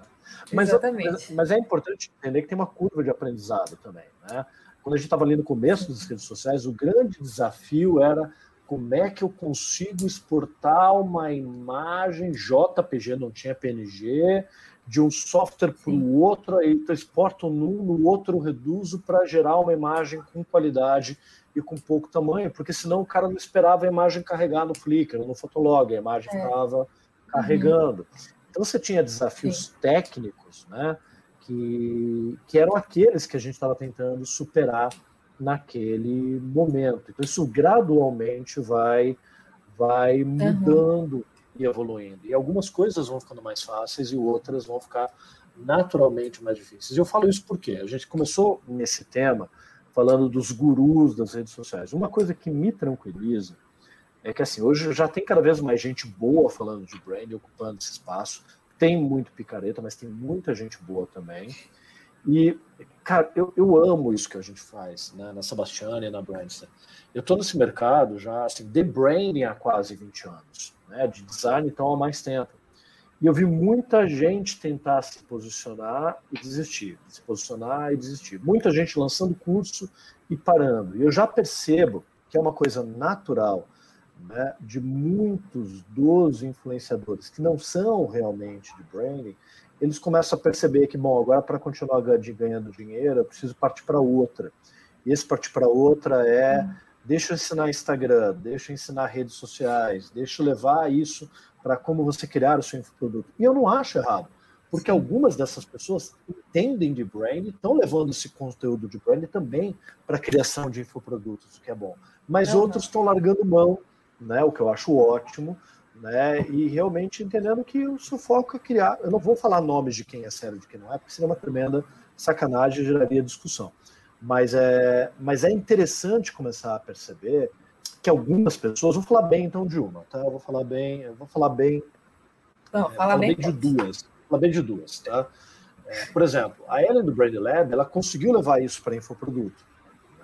Mas, mas, mas, é importante entender que tem uma curva de aprendizado também, né? quando a gente estava ali no começo das redes sociais, o grande desafio era como é que eu consigo exportar uma imagem JPG, não tinha PNG, de um software para o outro, aí eu exporto num, no outro reduzo para gerar uma imagem com qualidade e com pouco tamanho, porque senão o cara não esperava a imagem carregar no Flickr, no Fotolog, a imagem é. ficava uhum. carregando. Uhum. Então você tinha desafios Sim. técnicos, né? que, que eram aqueles que a gente estava tentando superar naquele momento. Então, isso gradualmente vai, vai mudando uhum. e evoluindo. E algumas coisas vão ficando mais fáceis e outras vão ficar naturalmente mais difíceis. Eu falo isso porque a gente começou nesse tema falando dos gurus das redes sociais. Uma coisa que me tranquiliza é que assim, hoje já tem cada vez mais gente boa falando de brand, ocupando esse espaço tem muito picareta, mas tem muita gente boa também. E, cara, eu, eu amo isso que a gente faz, né, na Sebastiana e na Brandster. Eu estou nesse mercado já, assim, de branding há quase 20 anos, né, de design então há mais tempo. E eu vi muita gente tentar se posicionar e desistir, se posicionar e desistir. Muita gente lançando curso e parando. E eu já percebo que é uma coisa natural né, de muitos dos influenciadores que não são realmente de branding, eles começam a perceber que, bom, agora para continuar ganhando dinheiro, eu preciso partir para outra. E esse partir para outra é, hum. deixa eu ensinar Instagram, deixa eu ensinar redes sociais, deixa eu levar isso para como você criar o seu infoproduto. E eu não acho errado, porque algumas dessas pessoas entendem de brand, estão levando esse conteúdo de brand também para a criação de infoprodutos, o que é bom. Mas uhum. outros estão largando mão né, o que eu acho ótimo, né, e realmente entendendo que o seu foco é criar. Eu não vou falar nomes de quem é sério e de quem não é, porque seria uma tremenda sacanagem e geraria discussão. Mas é, mas é interessante começar a perceber que algumas pessoas, vou falar bem então de uma, tá? Eu vou falar bem, eu vou falar bem. Não, é, fala bem, de duas. Falar bem de duas, tá? É, por exemplo, a Ellen do Brand Lab, ela conseguiu levar isso para infoproduto,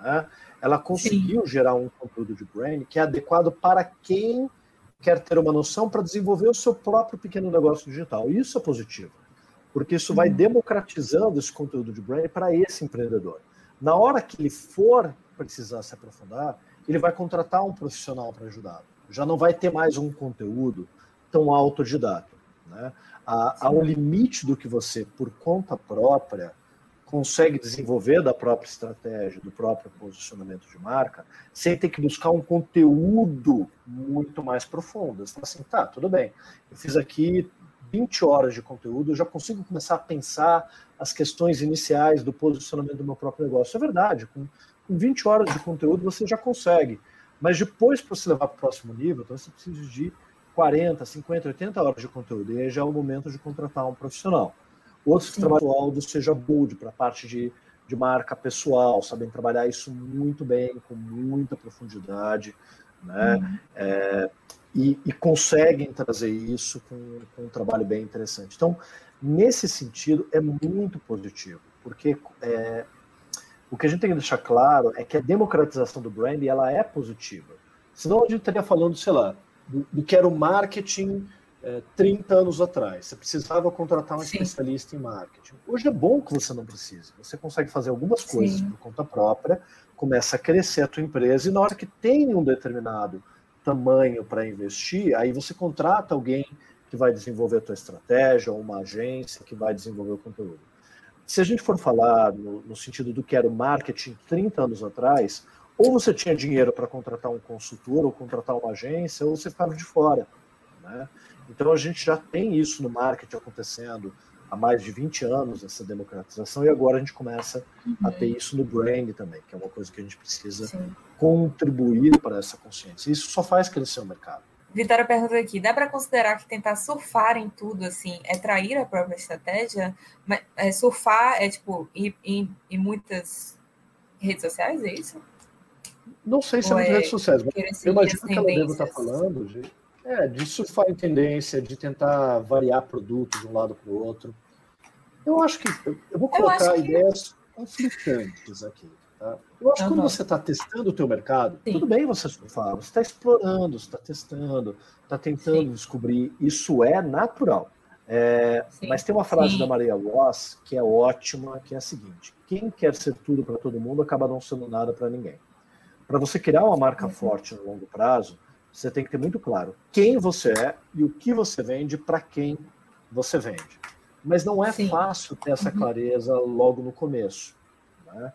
né? ela conseguiu Sim. gerar um conteúdo de brand que é adequado para quem quer ter uma noção para desenvolver o seu próprio pequeno negócio digital. Isso é positivo, porque isso vai democratizando esse conteúdo de brand para esse empreendedor. Na hora que ele for precisar se aprofundar, ele vai contratar um profissional para ajudar. Já não vai ter mais um conteúdo tão autodidata. Né? Há, há um limite do que você, por conta própria, consegue desenvolver da própria estratégia, do próprio posicionamento de marca, sem ter que buscar um conteúdo muito mais profundo. Você está assim, tá, tudo bem, eu fiz aqui 20 horas de conteúdo, eu já consigo começar a pensar as questões iniciais do posicionamento do meu próprio negócio. É verdade, com, com 20 horas de conteúdo você já consegue Mas depois, para você levar para o próximo nível, então você precisa de 40, 50, 80 horas de conteúdo. E aí já é o momento de contratar um profissional. Outros que trabalham áudio, seja bold, para a parte de, de marca pessoal, sabem trabalhar isso muito bem, com muita profundidade, né? Uhum. É, e, e, conseguem trazer isso com, com, um trabalho bem interessante. Então, nesse sentido, é muito positivo, porque é, o que a gente tem que deixar claro é que a democratização do brand ela é positiva. Senão a gente estaria falando, sei lá, do, do que era o marketing é, 30 anos atrás. Você precisava contratar um Sim. especialista em marketing. Hoje é bom que você não precise. Você consegue fazer algumas coisas Sim. por conta própria, começa a crescer a tua empresa e na hora que tem um determinado tamanho para investir, aí você contrata alguém que vai desenvolver a tua estratégia, ou uma agência que vai desenvolver o conteúdo. Se a gente for falar no, no sentido do que era o marketing 30 anos atrás, ou você tinha dinheiro para contratar um consultor ou contratar uma agência, ou você ficava de fora. Né? Então a gente já tem isso no marketing acontecendo há mais de 20 anos, essa democratização, e agora a gente começa uhum. a ter isso no brand também, que é uma coisa que a gente precisa Sim. contribuir para essa consciência. Isso só faz crescer o mercado. Vitória pergunta aqui: dá para considerar que tentar surfar em tudo assim é trair a própria estratégia? Mas, é, surfar é tipo ir, em muitas redes sociais, é isso? Não sei se é é redes sociais, mas eu imagino que ela deve estar falando de, é, de surfar em tendência, de tentar variar produtos de um lado para o outro. Eu acho que. Eu vou colocar eu ideias que... conflitantes aqui. Tá? Eu acho que quando você está testando o teu mercado, Sim. tudo bem você surfar, você está explorando, você está testando, está tentando Sim. descobrir. Isso é natural. É, mas tem uma frase Sim. da Maria Ross que é ótima, que é a seguinte: quem quer ser tudo para todo mundo acaba não sendo nada para ninguém. Para você criar uma marca uhum. forte no longo prazo, você tem que ter muito claro quem você é e o que você vende para quem você vende. Mas não é Sim. fácil ter essa uhum. clareza logo no começo. Né?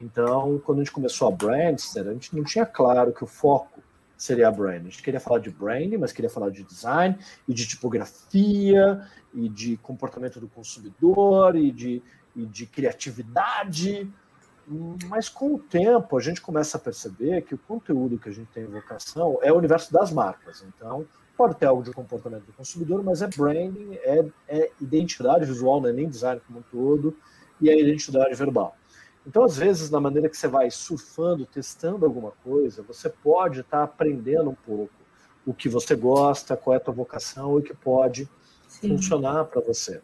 Então, quando a gente começou a Brandster, a gente não tinha claro que o foco seria a brand. A gente queria falar de brand, mas queria falar de design e de tipografia e de comportamento do consumidor e de, e de criatividade. Mas com o tempo a gente começa a perceber que o conteúdo que a gente tem em vocação é o universo das marcas. Então, pode ter algo de comportamento do consumidor, mas é branding, é, é identidade visual, não é nem design como um todo, e é identidade verbal. Então, às vezes, na maneira que você vai surfando, testando alguma coisa, você pode estar tá aprendendo um pouco o que você gosta, qual é a tua vocação e o que pode Sim. funcionar para você.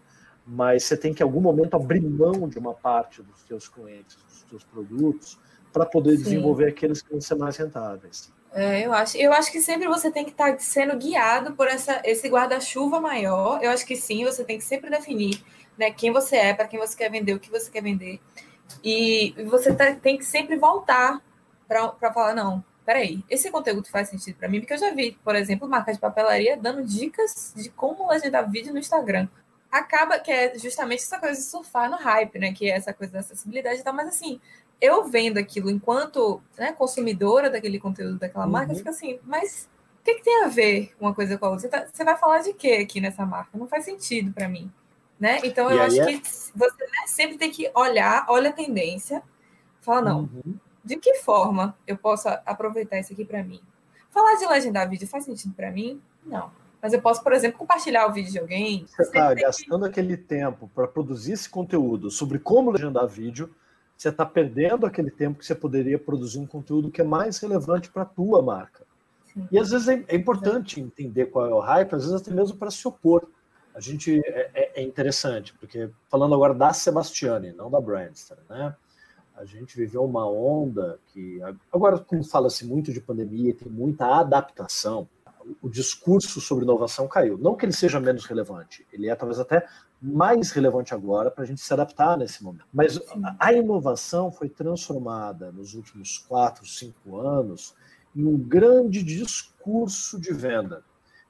Mas você tem que, em algum momento, abrir mão de uma parte dos seus clientes, seus produtos para poder Sim. desenvolver aqueles que vão ser mais rentáveis. É, eu acho. Eu acho que sempre você tem que estar tá sendo guiado por essa, esse guarda-chuva maior. Eu acho que sim, você tem que sempre definir né, quem você é, para quem você quer vender, o que você quer vender. E você tá, tem que sempre voltar para falar, não, peraí, esse conteúdo faz sentido para mim, porque eu já vi, por exemplo, marcas de papelaria dando dicas de como legendar vídeo no Instagram acaba que é justamente essa coisa de surfar no hype, né? Que é essa coisa da acessibilidade e tal, mas assim, eu vendo aquilo enquanto né, consumidora daquele conteúdo daquela uhum. marca, fica assim, mas o que, que, tem a ver uma coisa com a outra? Você, tá, você vai falar de quê aqui nessa marca? Não faz sentido para mim. Né? Então eu acho é... que você né, sempre tem que olhar, olha a tendência, fala, não, uhum. de que forma eu posso aproveitar isso aqui para mim? Falar de legendar vídeo faz sentido para mim? Não. Mas eu posso, por exemplo, compartilhar o vídeo de alguém. Você está gastando que... aquele tempo para produzir esse conteúdo sobre como legendar vídeo, você está perdendo aquele tempo que você poderia produzir um conteúdo que é mais relevante para a tua marca. Sim. E às vezes é, é importante é. entender qual é o hype, às vezes até mesmo para se opor. A gente é, é, é, interessante, porque falando agora da Sebastiani, não da Brandster, né? A gente viveu uma onda que agora, como fala-se muito de pandemia, tem muita adaptação o discurso sobre inovação caiu. Não que ele seja menos relevante, ele é talvez até mais relevante agora para a gente se adaptar nesse momento. Mas a inovação foi transformada nos últimos quatro, cinco anos em um grande discurso de venda.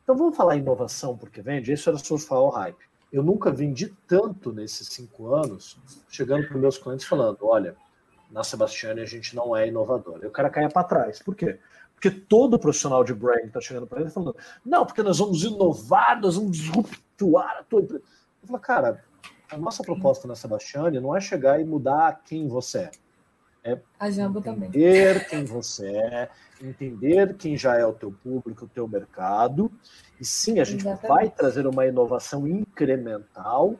Então vamos falar inovação porque vende? Isso era surfar o hype. Eu nunca vendi tanto nesses cinco anos, chegando para meus clientes falando: olha, na Sebastiane a gente não é inovador. E o cara caia para trás. Por quê? Porque todo profissional de brand está chegando para ele falando, não, porque nós vamos inovar, nós vamos disruptuar a tua empresa. Eu falo, cara, a nossa proposta na Sebastiane não é chegar e mudar quem você é. É a Jambo entender também. quem você é, entender quem já é o teu público, o teu mercado. E sim, a gente Exatamente. vai trazer uma inovação incremental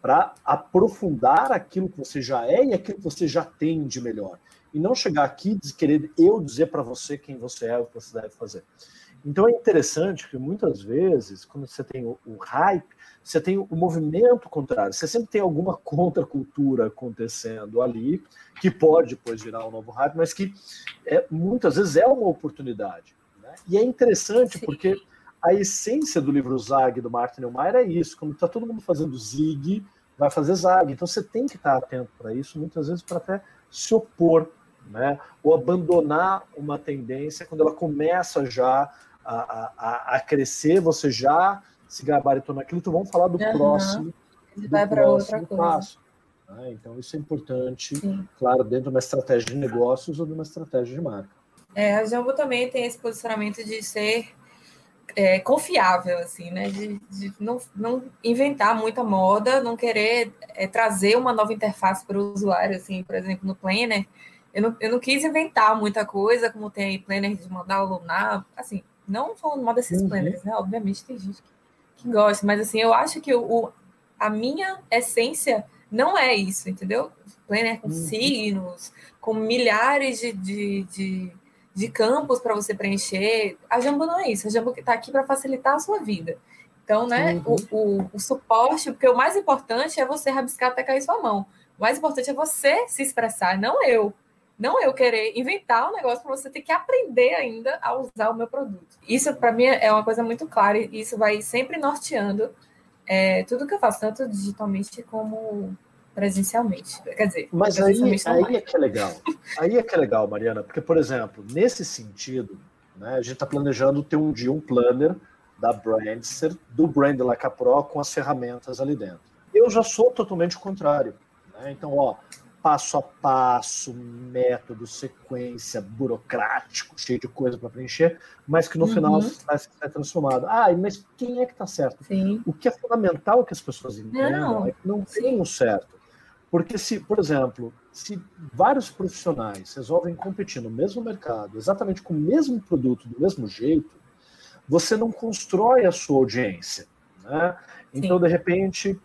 para aprofundar aquilo que você já é e aquilo que você já tem de melhor. E não chegar aqui e querer eu dizer para você quem você é, o que você deve fazer. Então é interessante que muitas vezes, quando você tem o, o hype, você tem o movimento contrário. Você sempre tem alguma contracultura acontecendo ali, que pode depois virar um novo hype, mas que é, muitas vezes é uma oportunidade. Né? E é interessante Sim. porque a essência do livro Zag do Martin Neumeyer é isso. Quando está todo mundo fazendo zig, vai fazer zag. Então você tem que estar atento para isso, muitas vezes para até se opor, né? ou abandonar uma tendência quando ela começa já a, a, a crescer, você já se gabaritou naquilo, então vamos falar do uhum. próximo, do vai coisa. passo. Né? Então, isso é importante, Sim. claro, dentro de uma estratégia de negócios ou de uma estratégia de marca. É, a Jambo também tem esse posicionamento de ser é, confiável, assim, né? De, de, não, não inventar muita moda, não querer é, trazer uma nova interface para o usuário, assim, por exemplo, no Planner. Eu não, eu não quis inventar muita coisa, como tem aí Planner de mandar alunar, assim, não falando mal desses uhum. planners, né? Obviamente tem gente que, que gosta, mas assim, eu acho que o, a minha essência não é isso, entendeu? Planner com uhum. signos, com milhares de, de, de, de campos para você preencher. A Jambo não é isso. A Jambo está aqui para facilitar a sua vida. Então, né, uhum. o, o, o, suporte, porque o mais importante é você rabiscar até cair sua mão. O mais importante é você se expressar, não eu. Não eu querer inventar um negócio para você ter que aprender ainda a usar o meu produto. Isso, para mim, é uma coisa muito clara e isso vai sempre norteando é, tudo que eu faço, tanto digitalmente como presencialmente. Quer dizer, mas aí, aí é que é legal. Aí é que é legal, Mariana, porque, por exemplo, nesse sentido, né, a gente está planejando ter um dia um planner da Brandster, do Brand Like a Pro, com as ferramentas ali dentro. Eu já sou totalmente o contrário. Né? Então, ó, passo a passo, método, sequência, burocrático, cheio de coisa para preencher, mas que no uhum. final vai ser transformado. Ah, mas quem é que está certo? Sim. O que é fundamental que as pessoas entendam não. é que não tem um certo. Porque se, por exemplo, se vários profissionais resolvem competir no mesmo mercado, exatamente com o mesmo produto, do mesmo jeito, você não constrói a sua audiência. Né? Então, de repente,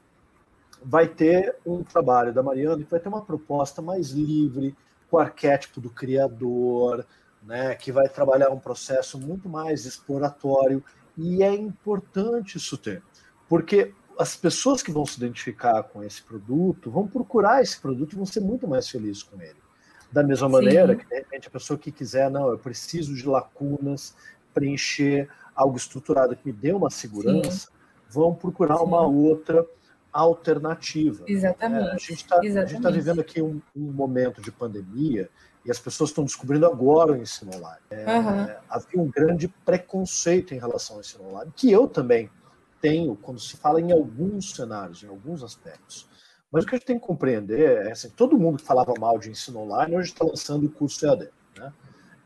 vai ter um trabalho da Mariana que vai ter uma proposta mais livre, com o arquétipo do criador, né, que vai trabalhar um processo muito mais exploratório, e é importante isso ter, porque as pessoas que vão se identificar com esse produto vão procurar esse produto e vão ser muito mais felizes com ele. Da mesma Sim. maneira que, de repente, a pessoa que quiser, não, eu preciso de lacunas, preencher algo estruturado que me dê uma segurança, Sim. vão procurar Sim. uma outra alternativa. Exatamente. É, a gente está tá vivendo aqui um, um, momento de pandemia e as pessoas estão descobrindo agora o ensino online. É, uhum. Havia um grande preconceito em relação ao ensino online, que eu também tenho quando se fala em alguns cenários, em alguns aspectos. Mas o que a gente tem que compreender é assim, todo mundo que falava mal de ensino online hoje está lançando o curso EAD. Né?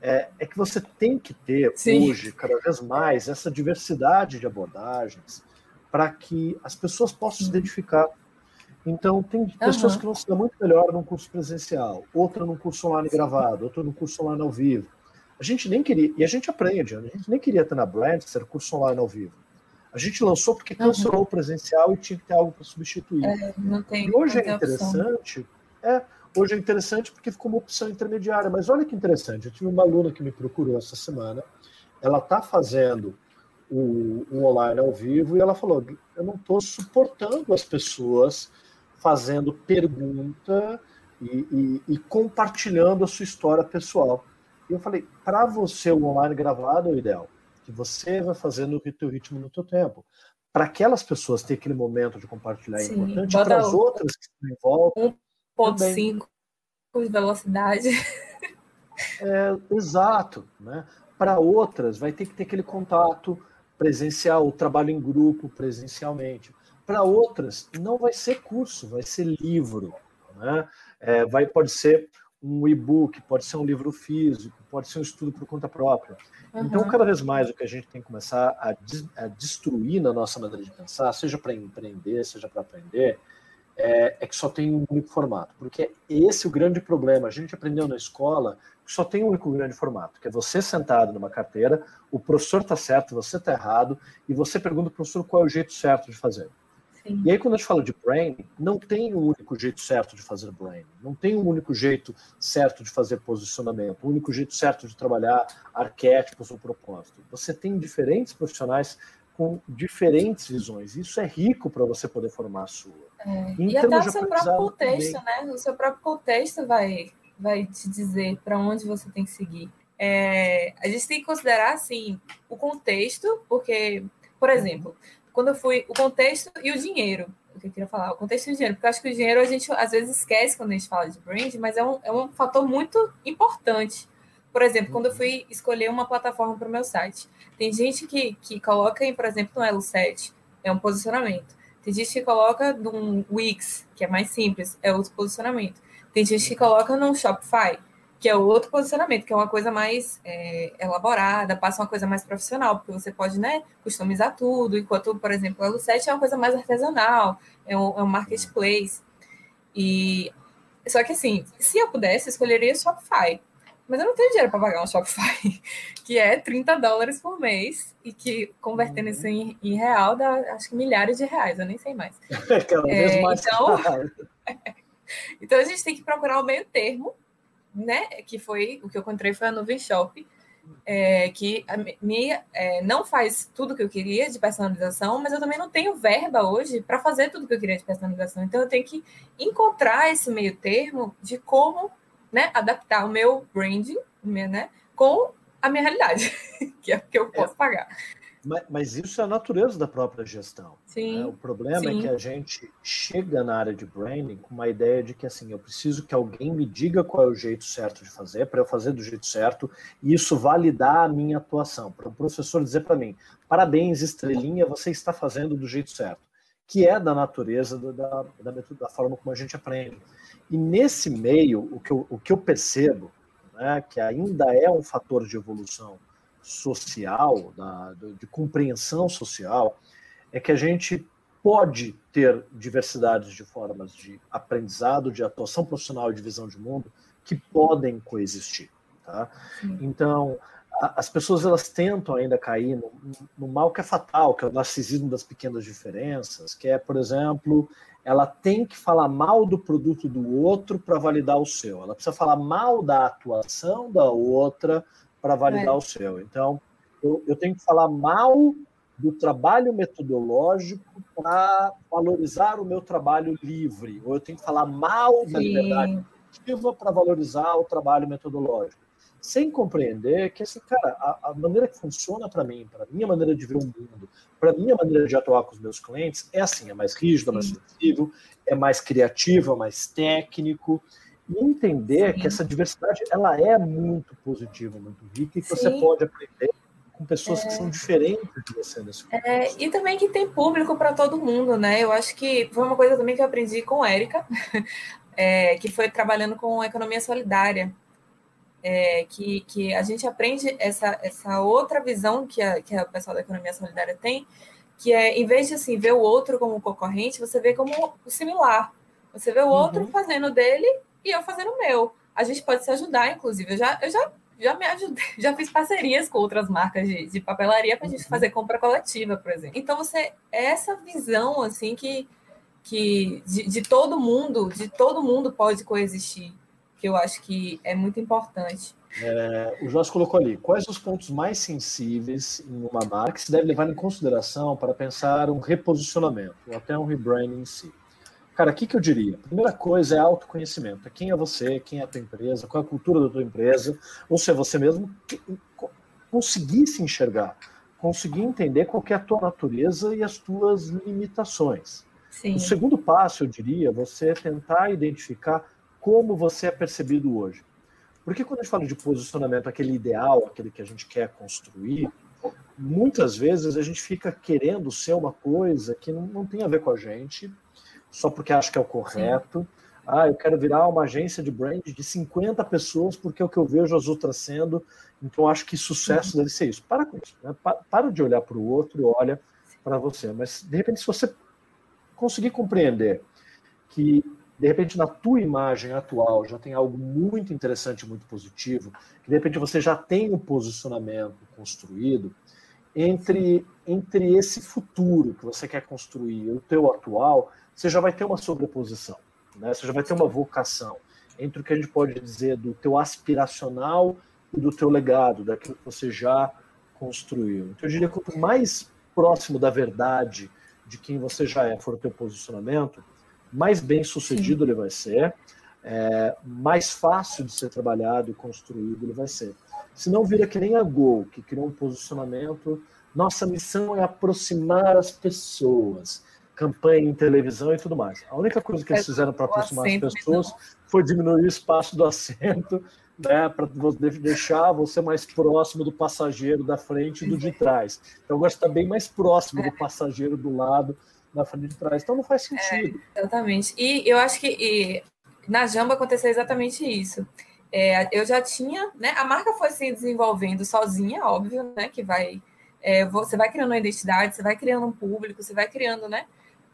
É, é, que você tem que ter Sim. hoje, cada vez mais, essa diversidade de abordagens, para que as pessoas possam se identificar. Então, tem pessoas uhum. que vão se dar muito melhor num curso presencial, outra num curso online gravado, outra num curso online ao vivo. A gente nem queria, e a gente aprende, a gente nem queria ter na Brand ser curso online ao vivo. A gente lançou porque cancelou uhum. o presencial e tinha que ter algo para substituir. É, tem, e hoje é interessante, é, hoje é interessante porque ficou uma opção intermediária. Mas olha que interessante, eu tive uma aluna que me procurou essa semana, ela está fazendo o, o online ao vivo e ela falou: eu não estou suportando as pessoas fazendo pergunta e, e, e, compartilhando a sua história pessoal. E eu falei: para você o online gravado é o ideal, que você vai fazer no teu ritmo, no teu tempo. Para aquelas pessoas ter aquele momento de compartilhar é importante, para as outras que estão em volta. 1.5 de velocidade. É, exato, né? Para outras, vai ter que ter aquele contato presencial, o trabalho em grupo presencialmente. Para outras, não vai ser curso, vai ser livro. Né? É, vai, pode ser um e-book, pode ser um livro físico, pode ser um estudo por conta própria. Uhum. Então, cada vez mais o que a gente tem que começar a, a destruir na nossa maneira de pensar, seja para empreender, seja para aprender, é, é, que só tem um único formato, porque esse é o grande problema. A gente aprendeu na escola só tem um único grande formato, que é você sentado numa carteira, o professor está certo, você está errado, e você pergunta ao professor qual é o jeito certo de fazer. Sim. E aí, quando a gente fala de brain, não tem um único jeito certo de fazer brain, não tem um único jeito certo de fazer posicionamento, um único jeito certo de trabalhar arquétipos ou propósito. Você tem diferentes profissionais com diferentes visões. Isso é rico para você poder formar a sua. É. E até o seu próprio contexto, também. né? O seu próprio contexto vai, vai te dizer para onde você tem que seguir. É, a gente tem que considerar, assim, o contexto, porque, por exemplo, quando eu fui o contexto e o dinheiro. O que eu queria falar, o contexto e o dinheiro, porque eu acho que o dinheiro a gente às vezes esquece quando a gente fala de brand, mas é um, é um fator muito importante. Por exemplo, quando eu fui escolher uma plataforma para o meu site, tem gente que, que coloca, em, por exemplo, no Elo 7, é um posicionamento. Tem gente que coloca num Wix, que é mais simples, é outro posicionamento. Tem gente que coloca num Shopify, que é outro posicionamento, que é uma coisa mais é, elaborada, passa uma coisa mais profissional, porque você pode né, customizar tudo, enquanto, por exemplo, o Elo 7 é uma coisa mais artesanal, é um, é um marketplace. E só que assim, se eu pudesse, eu escolheria o Shopify. Mas eu não tenho dinheiro para pagar um Shopify, que é 30 dólares por mês, e que convertendo isso em, em, real dá acho que milhares de reais, eu nem sei mais. é, mais então, então a gente tem que procurar o meio termo né, que foi o que eu encontrei foi a Nuvem Shop, é, que minha, é, não faz tudo que eu queria de personalização, mas eu também não tenho verba hoje para fazer tudo que eu queria de personalização. Então eu tenho que encontrar esse meio termo de como né, adaptar o meu branding né, com a minha realidade, que é o que eu posso é. pagar. Mas, mas, isso é a natureza da própria gestão. Né? O problema sim. é que a gente chega na área de branding com uma ideia de que assim, eu preciso que alguém me diga qual é o jeito certo de fazer, para eu fazer do jeito certo, e isso validar a minha atuação. Para o professor dizer para mim, parabéns, estrelinha, você está fazendo do jeito certo. Que é da natureza da, da, da forma como a gente aprende. E nesse meio, o que eu, o que eu percebo, né, que ainda é um fator de evolução, social, da, de compreensão social, é que a gente pode ter diversidades de formas de aprendizado, de atuação profissional e de visão de mundo que podem coexistir. Tá? Então, a, as pessoas elas tentam ainda cair no, no, mal que é fatal, que é o narcisismo das pequenas diferenças, que é, por exemplo, ela tem que falar mal do produto do outro para validar o seu. Ela precisa falar mal da atuação da outra para validar é. o seu. Então, eu, eu, tenho que falar mal do trabalho metodológico para valorizar o meu trabalho livre, ou eu tenho que falar mal da liberdade para valorizar o trabalho metodológico. Sem compreender que, assim, cara, a, a maneira que funciona para mim, para a minha maneira de ver o mundo, para a minha maneira de atuar com os meus clientes, é assim: é mais rígido, é mais flexível, é mais criativo, é mais técnico e entender Sim. que essa diversidade ela é muito positiva, muito rica e que Sim. você pode aprender com pessoas é... que são diferentes de você nesse é, E também que tem público para todo mundo, né? Eu acho que foi uma coisa também que eu aprendi com Érica, é, que foi trabalhando com economia solidária. É, que, que a gente aprende essa, essa outra visão que a, que a pessoal da economia solidária tem, que é, em vez de assim, ver o outro como concorrente, você vê como o similar. Você vê o outro uhum. fazendo dele e eu fazendo o meu. A gente pode se ajudar, inclusive. Eu já, eu já, já me ajudei, já fiz parcerias com outras marcas de, de papelaria para a gente uhum. fazer compra coletiva, por exemplo. Então, você, essa visão, assim, que, que de, de todo mundo, de todo mundo pode coexistir, que eu acho que é muito importante. É, o Jorge colocou ali, quais os pontos mais sensíveis em uma marca que se deve levar em consideração para pensar um reposicionamento, ou até um rebranding em si? Cara, o que, que eu diria? Primeira coisa é autoconhecimento. Quem é você, quem é a tua empresa, qual é a cultura da tua empresa, ou se é você mesmo, conseguir se enxergar, conseguir entender qual é a tua natureza e as tuas limitações. Sim. O segundo passo, eu diria, você tentar identificar como você é percebido hoje. Porque quando a gente fala de posicionamento, aquele ideal, aquele que a gente quer construir, muitas vezes a gente fica querendo ser uma coisa que não, não tem a ver com a gente, só porque acho que é o correto. Sim. Ah, eu quero virar uma agência de brand de 50 pessoas porque é o que eu vejo as outras sendo, então acho que sucesso deve ser isso. Para com isso, né? para de olhar para o outro e olha para você. Mas, de repente, se você conseguir compreender que de repente na tua imagem atual já tem algo muito interessante, muito positivo, que de repente você já tem um posicionamento construído entre entre esse futuro que você quer construir e o teu atual, você já vai ter uma sobreposição, né? Você já vai ter uma vocação entre o que a gente pode dizer do teu aspiracional e do teu legado, daquilo que você já construiu. Então eu diria que quanto mais próximo da verdade de quem você já é for o teu posicionamento, mais bem sucedido Sim. ele vai ser, é, mais fácil de ser trabalhado e construído ele vai ser. Se não vira que nem a Gol, que criou um posicionamento, nossa missão é aproximar as pessoas, campanha em televisão e tudo mais. A única coisa que eles é fizeram para aproximar as pessoas foi diminuir o espaço do assento, né, para deixar você mais próximo do passageiro da frente e do de trás. Então, eu gosto de estar bem mais próximo do passageiro do lado na frente de trás. Então não faz é, sentido. É, exatamente. E eu acho que e, na Jamba aconteceu exatamente isso. É, eu já tinha, né? A marca foi se desenvolvendo sozinha, óbvio, né? Que vai. É, você vai criando uma identidade, você vai criando um público, você vai criando, né?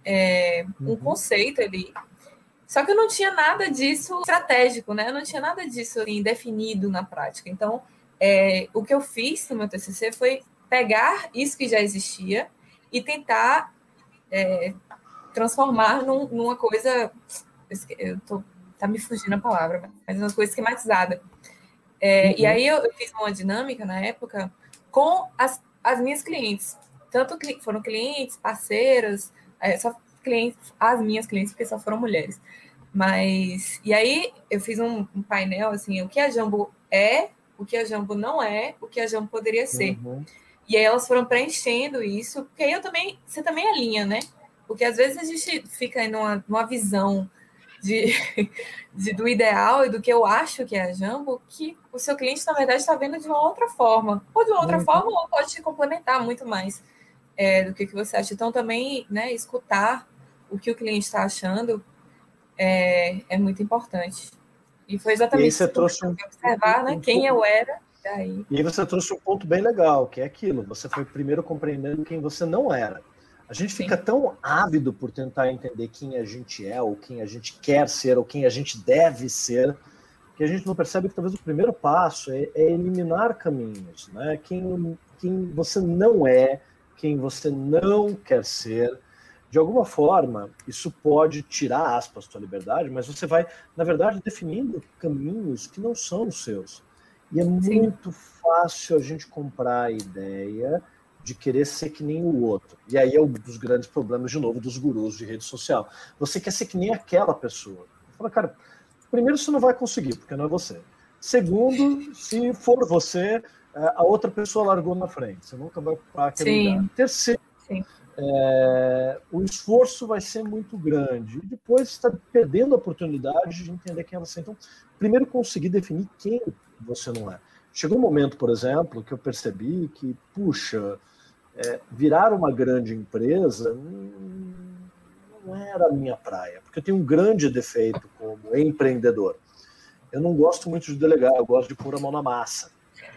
É, um uhum. conceito ali. Só que eu não tinha nada disso estratégico, né? Eu não tinha nada disso assim, definido na prática. Então, é, o que eu fiz no meu TCC foi pegar isso que já existia e tentar é, transformar num, numa coisa. Eu tô, tá me fugindo a palavra, mas uma coisa esquematizada. É, uhum. E aí eu, eu, fiz uma dinâmica na época com as, as minhas clientes. Tanto foram clientes, parceiras, é, só clientes, as minhas clientes, porque só foram mulheres. Mas, e aí eu fiz um, um, painel assim, o que a Jambo é, o que a Jambo não é, o que a Jambo poderia ser. Uhum. E aí elas foram preenchendo isso, porque aí eu também, você também alinha, né? Porque às vezes a gente fica numa, numa visão de, de, do ideal e do que eu acho que é a Jambo, que o seu cliente, na verdade, está vendo de uma outra forma. Ou de uma outra forma, ou pode te complementar muito mais é, do que, que você acha. Então, também, né, escutar o que o cliente está achando é, é muito importante. E foi exatamente e você trouxe um, observar né, quem eu era Daí. E você trouxe um ponto bem legal, que é aquilo. Você foi primeiro compreendendo quem você não era. A gente fica Sim. tão ávido por tentar entender quem a gente é, ou quem a gente quer ser, ou quem a gente deve ser, que a gente não percebe que talvez o primeiro passo é, é eliminar caminhos, né? Quem, quem você não é, quem você não quer ser. De alguma forma, isso pode tirar aspas sua liberdade, mas você vai, na verdade, definindo caminhos que não são os seus. E é Sim. muito fácil a gente comprar a ideia de querer ser que nem o outro. E aí é um dos grandes problemas, de novo, dos gurus de rede social. Você quer ser que nem aquela pessoa. Fala, cara, primeiro você não vai conseguir, porque não é você. Segundo, se for você, é, a outra pessoa largou na frente. Você nunca vai ocupar aquele Sim. lugar. Terceiro. É, o esforço vai ser muito grande. E depois está perdendo a oportunidade de entender quem é você. Então, primeiro conseguir definir quem você não é. Chegou um momento, por exemplo, que eu percebi que, puxa, é, virar uma grande empresa não era a minha praia, porque eu tenho um grande defeito como empreendedor. Eu não gosto muito de delegar, eu gosto de pôr a mão na massa.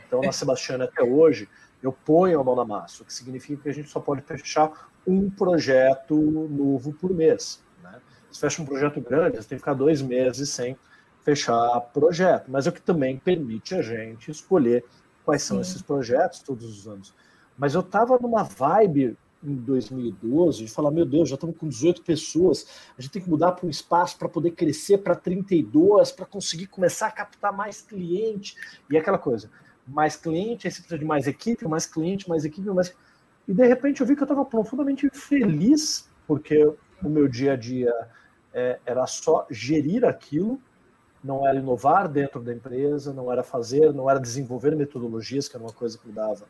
Então, na Sebastiana, até hoje, eu ponho a mão na massa, o que significa que a gente só pode fechar um projeto novo por mês. Né? Se fecha um projeto grande, você tem que ficar dois meses sem fechar projeto, mas é o que também permite a gente escolher quais são Sim. esses projetos todos os anos. Mas eu estava numa vibe em 2012 de falar: meu Deus, já estamos com 18 pessoas, a gente tem que mudar para um espaço para poder crescer para 32, para conseguir começar a captar mais cliente e aquela coisa. Mais cliente, aí você precisa de mais equipe, mais cliente, mais equipe, mais. E de repente eu vi que eu estava profundamente feliz, porque o meu dia a dia é, era só gerir aquilo não era inovar dentro da empresa, não era fazer, não era desenvolver metodologias, que era uma coisa que me dava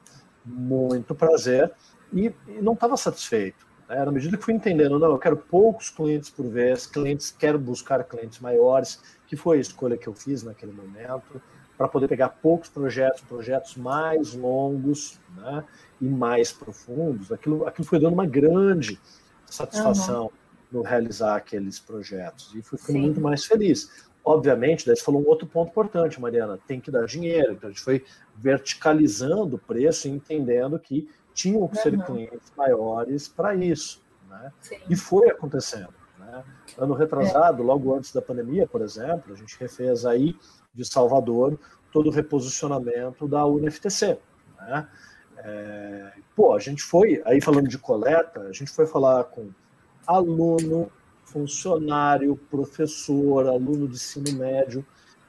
muito prazer, e, e não estava satisfeito. Né? Na medida que fui entendendo, não, eu quero poucos clientes por vez, clientes, quero buscar clientes maiores, que foi a escolha que eu fiz naquele momento, para poder pegar poucos projetos, projetos mais longos né, e mais profundos. Aquilo, aquilo foi dando uma grande satisfação uhum. no realizar aqueles projetos, e fui, fui muito mais feliz. Obviamente, daí você falou um outro ponto importante, Mariana, tem que dar dinheiro. Então a gente foi verticalizando o preço e entendendo que tinham que ser clientes maiores para isso. Né? E foi acontecendo. Né? Ano retrasado, logo antes da pandemia, por exemplo, a gente refez aí de Salvador todo o reposicionamento da UNFTC. Né? É, pô, a gente foi, aí falando de coleta, a gente foi falar com aluno, funcionário, professor, aluno de ensino médio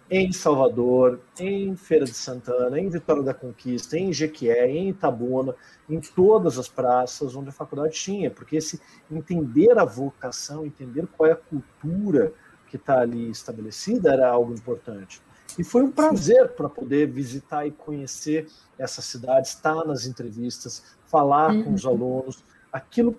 em Salvador, em Feira de Santana, em Vitória da Conquista, em Jequié, em Itabuna, em todas as praças onde a faculdade tinha, porque esse entender a vocação, entender qual é a cultura que está ali estabelecida era algo importante. E foi um prazer para poder visitar e conhecer essa cidade, estar nas entrevistas, falar uhum. com os alunos. Aquilo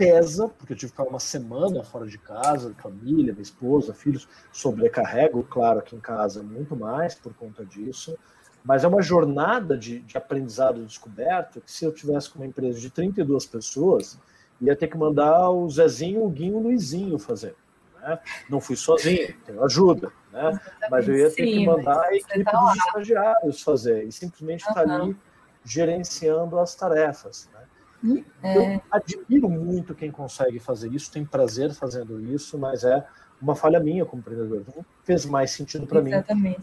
pesa, porque eu tive que ficar uma semana fora de casa, família, minha esposa, filhos, sobrecarrego, claro, aqui em casa muito mais por conta disso, mas é uma jornada de, de aprendizado e descoberta que se eu tivesse com uma empresa de 32 pessoas, ia ter que mandar o Zezinho, o Guinho, o Luizinho fazer. Né? Não fui sozinho, tenho ajuda, né? mas eu ia ter que mandar a equipe tá dos estagiários fazer, e simplesmente estar uhum. ali gerenciando as tarefas. Né? É. Eu admiro muito quem consegue fazer isso, tem prazer fazendo isso, mas é uma falha minha como empreendedor. Não fez mais sentido para mim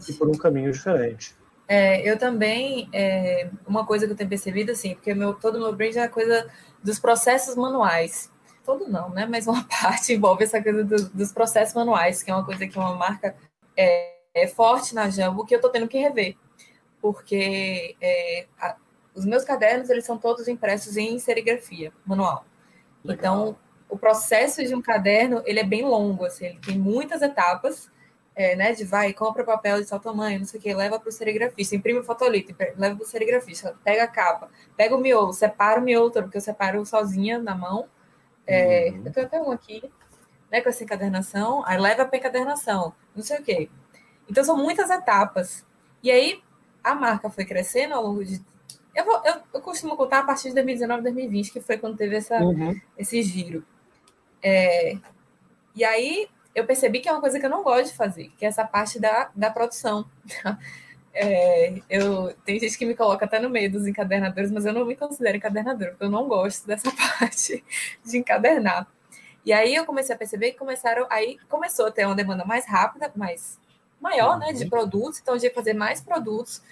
e por um caminho diferente. É, eu também, é, uma coisa que eu tenho percebido, assim, porque meu, todo o meu brand é a coisa dos processos manuais. Todo não, né? Mas uma parte envolve essa coisa do, dos processos manuais, que é uma coisa que uma marca é, é forte na Jambo, que eu estou tendo que rever. Porque é, a, os meus cadernos, eles são todos impressos em serigrafia manual. Legal. Então, o processo de um caderno, ele é bem longo, assim, ele tem muitas etapas, é, né, de vai, compra papel de tal tamanho, não sei o que, leva para o serigrafista, imprime o fotolito, leva para o serigrafista, pega a capa, pega o miolo, separa o miolo, porque eu separo sozinha na mão, é, uhum. eu tenho até um aqui, né, com essa encadernação, aí leva para encadernação, não sei o que. Então, são muitas etapas. E aí, a marca foi crescendo ao longo de eu, vou, eu, eu, costumo contar a partir de 2019, 2020, que foi quando teve essa, uhum. esse giro. É, e aí eu percebi que é uma coisa que eu não gosto de fazer, que é essa parte da, da produção. É, eu, tem gente que me coloca até no meio dos encadernadores, mas eu não me considero encadernadora, porque eu não gosto dessa parte de encadernar. E aí eu comecei a perceber que começaram, aí começou a ter uma demanda mais rápida, mais maior, né, de uhum. produtos, então eu tinha que fazer mais produtos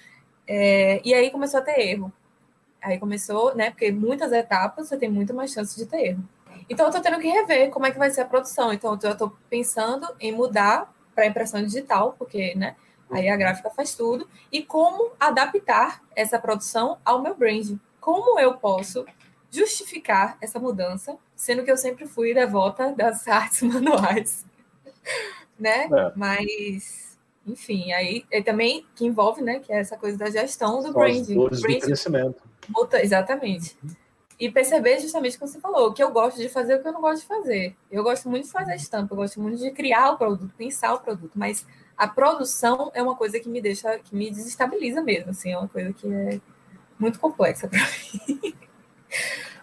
é, e aí começou a ter erro. Aí começou, né? Porque muitas etapas você tem muito mais chance de ter erro. Então eu estou tendo que rever como é que vai ser a produção. Então eu estou pensando em mudar para impressão digital, porque, né? Aí a gráfica faz tudo. E como adaptar essa produção ao meu branding. Como eu posso justificar essa mudança, sendo que eu sempre fui devota das artes manuais, né? É. Mas enfim, aí é também que envolve, né, que é essa coisa da gestão do branding. Branding, crescimento. Muta, exatamente. E perceber justamente o que você falou, o que eu gosto de fazer o que eu não gosto de fazer. Eu gosto muito de fazer estampa, eu gosto muito de criar o produto, pensar o produto, mas a produção é uma coisa que me deixa, que me desestabiliza mesmo, assim, é uma coisa que é muito complexa para mim.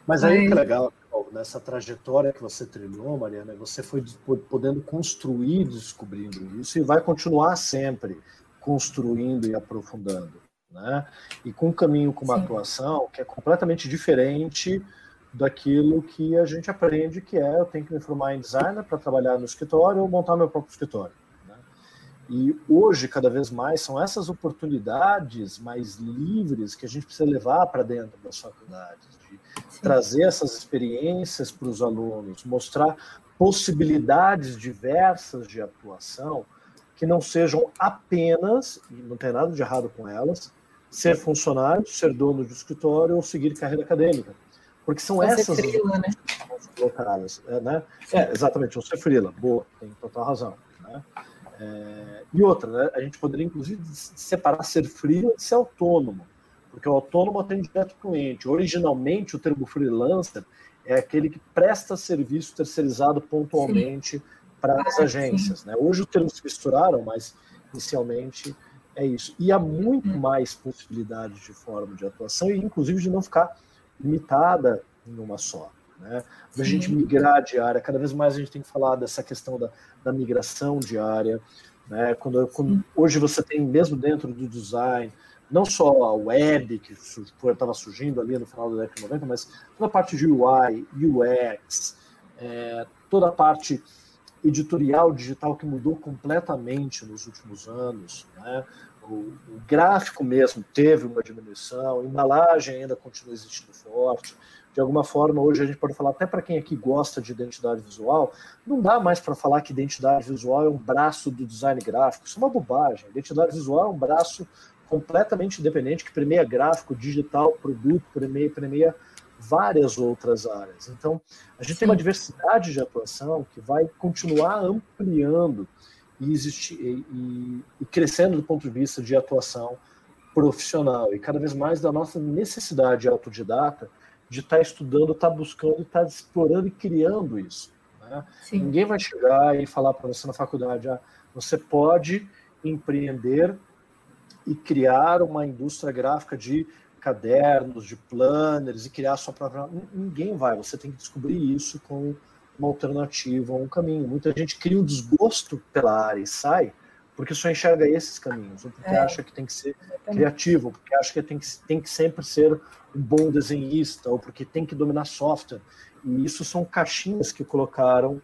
Mas aí mas... que legal, nessa trajetória que você trilhou, Mariana, você foi podendo construir, descobrindo isso e vai continuar sempre construindo e aprofundando, né? E com um caminho, com uma Sim. atuação que é completamente diferente daquilo que a gente aprende, que é eu tenho que me formar em designer para trabalhar no escritório ou montar meu próprio escritório. Né? E hoje, cada vez mais, são essas oportunidades mais livres que a gente precisa levar para dentro das faculdades trazer essas experiências para os alunos, mostrar possibilidades diversas de atuação que não sejam apenas, e não tem nada de errado com elas, ser funcionário, ser dono de escritório ou seguir carreira acadêmica. Porque são essas frila, né? colocadas. É, né? é, exatamente, ou ser frila, boa, tem total razão. Né? É, e outra, né? a gente poderia inclusive separar ser frila de ser autônomo porque o autônomo atende direto cliente. Originalmente, o termo freelancer é aquele que presta serviço terceirizado pontualmente para as ah, agências. Né? Hoje o termo se misturaram, mas inicialmente é isso. E há muito hum. mais possibilidades de forma de atuação, e inclusive de não ficar limitada em uma só. Né? Da gente migrar de área, cada vez mais a gente tem que falar dessa questão da, da migração diária. Né? Quando, quando hoje você tem, mesmo dentro do design, não só a web, que estava surgindo ali no final da década de 90, mas toda a parte de UI, UX, é, toda a parte editorial digital que mudou completamente nos últimos anos. Né? O, o, gráfico mesmo teve uma diminuição, a embalagem ainda continua existindo forte. De alguma forma, hoje a gente pode falar, até para quem aqui gosta de identidade visual, não dá mais para falar que identidade visual é um braço do design gráfico. Isso é uma bobagem. Identidade visual é um braço completamente independente que premia gráfico, digital, produto, premia, premia várias outras áreas. Então, a gente Sim. tem uma diversidade de atuação que vai continuar ampliando e, existir, e, e, crescendo do ponto de vista de atuação profissional e cada vez mais da nossa necessidade autodidata de estar tá estudando, estar tá buscando, estar tá explorando e criando isso. Né? Ninguém vai chegar e falar para você na faculdade, ah, você pode empreender e criar uma indústria gráfica de cadernos, de planners e criar sua própria. Ninguém vai, você tem que descobrir isso com uma alternativa, um caminho. Muita gente cria um desgosto pela área e sai porque só enxerga esses caminhos, ou porque é. acha que tem que ser criativo, ou porque acha que tem que, tem que sempre ser um bom desenhista, ou porque tem que dominar software. E isso são caixinhas que colocaram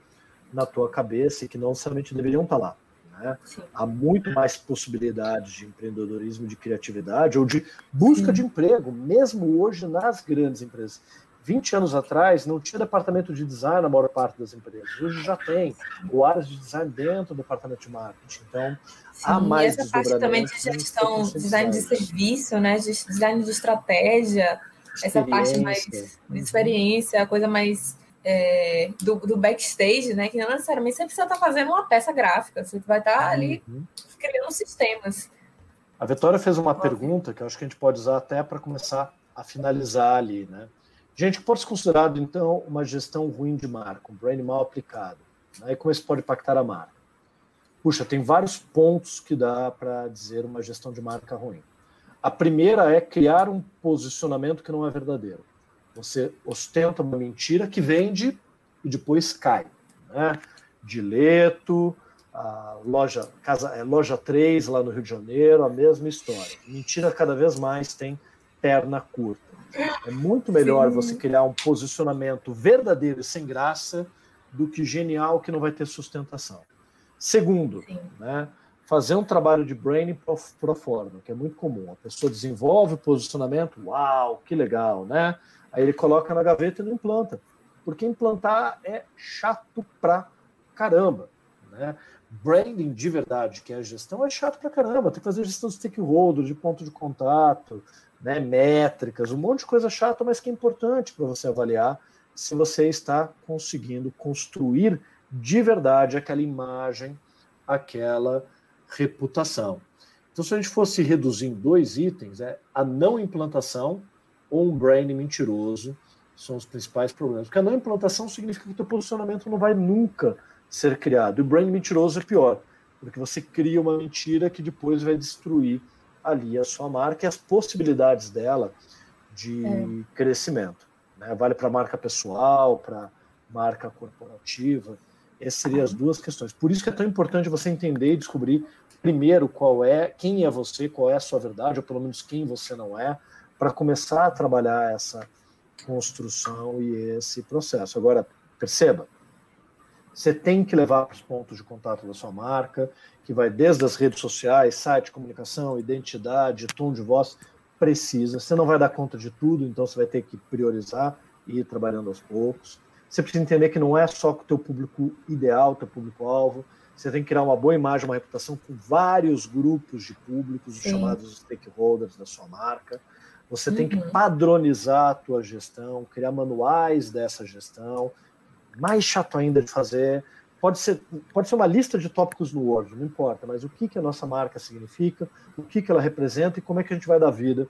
na tua cabeça e que não necessariamente deveriam estar lá. Né? Há muito mais possibilidades de empreendedorismo, de criatividade ou de busca Sim. de emprego, mesmo hoje nas grandes empresas. 20 anos atrás não tinha departamento de design na maior parte das empresas. Hoje já tem o áreas de design dentro do departamento de marketing. Então, Sim, há mais e essa parte também de gestão, design de serviço, né, de design de estratégia, essa parte mais de experiência, a coisa mais é, do, do, backstage, né? Que não necessariamente você precisa estar fazendo uma peça gráfica, você vai estar ali uhum. criando sistemas. A Vitória fez uma pergunta que eu acho que a gente pode usar até para começar a finalizar ali, né? Gente, pode ser considerado, então, uma gestão ruim de marca, um brand mal aplicado. Né? E como isso pode impactar a marca? Puxa, tem vários pontos que dá para dizer uma gestão de marca ruim. A primeira é criar um posicionamento que não é verdadeiro. Você ostenta uma mentira que vende e depois cai. Né? Dileto, a loja, casa, é, loja 3 lá no Rio de Janeiro, a mesma história. Mentira cada vez mais tem perna curta. É muito melhor Sim. você criar um posicionamento verdadeiro e sem graça do que genial que não vai ter sustentação. Segundo, né, fazer um trabalho de brain pro forma, que é muito comum. A pessoa desenvolve o posicionamento, uau, que legal, né? Aí ele coloca na gaveta e não implanta. Porque implantar é chato pra caramba. Né? Branding de verdade, que é a gestão, é chato pra caramba. Tem que fazer gestão de stakeholder, de ponto de contato, né? métricas, um monte de coisa chata, mas que é importante para você avaliar se você está conseguindo construir de verdade aquela imagem, aquela reputação. Então, se a gente fosse reduzir em dois itens, é a não implantação ou um brand mentiroso são os principais problemas. Porque a não implantação significa que o teu posicionamento não vai nunca ser criado. E o brand mentiroso é pior, porque você cria uma mentira que depois vai destruir ali a sua marca e as possibilidades dela de é. crescimento. Né? Vale para marca pessoal, para marca corporativa. Essas seriam as duas questões. Por isso que é tão importante você entender e descobrir primeiro qual é, quem é você, qual é a sua verdade, ou pelo menos quem você não é, para começar a trabalhar essa construção e esse processo. Agora, perceba, você tem que levar para os pontos de contato da sua marca, que vai desde as redes sociais, site, comunicação, identidade, tom de voz, precisa. Você não vai dar conta de tudo, então você vai ter que priorizar e ir trabalhando aos poucos. Você precisa entender que não é só com o teu público ideal, teu público-alvo. Você tem que criar uma boa imagem, uma reputação com vários grupos de públicos, os chamados stakeholders da sua marca. Você uhum. tem que uhum. padronizar a tua gestão, criar manuais dessa gestão. Mais chato ainda de fazer, pode ser, pode ser uma lista de tópicos no Word, não importa, mas o que, que a nossa marca significa, o que, que ela representa e como é que a gente vai dar vida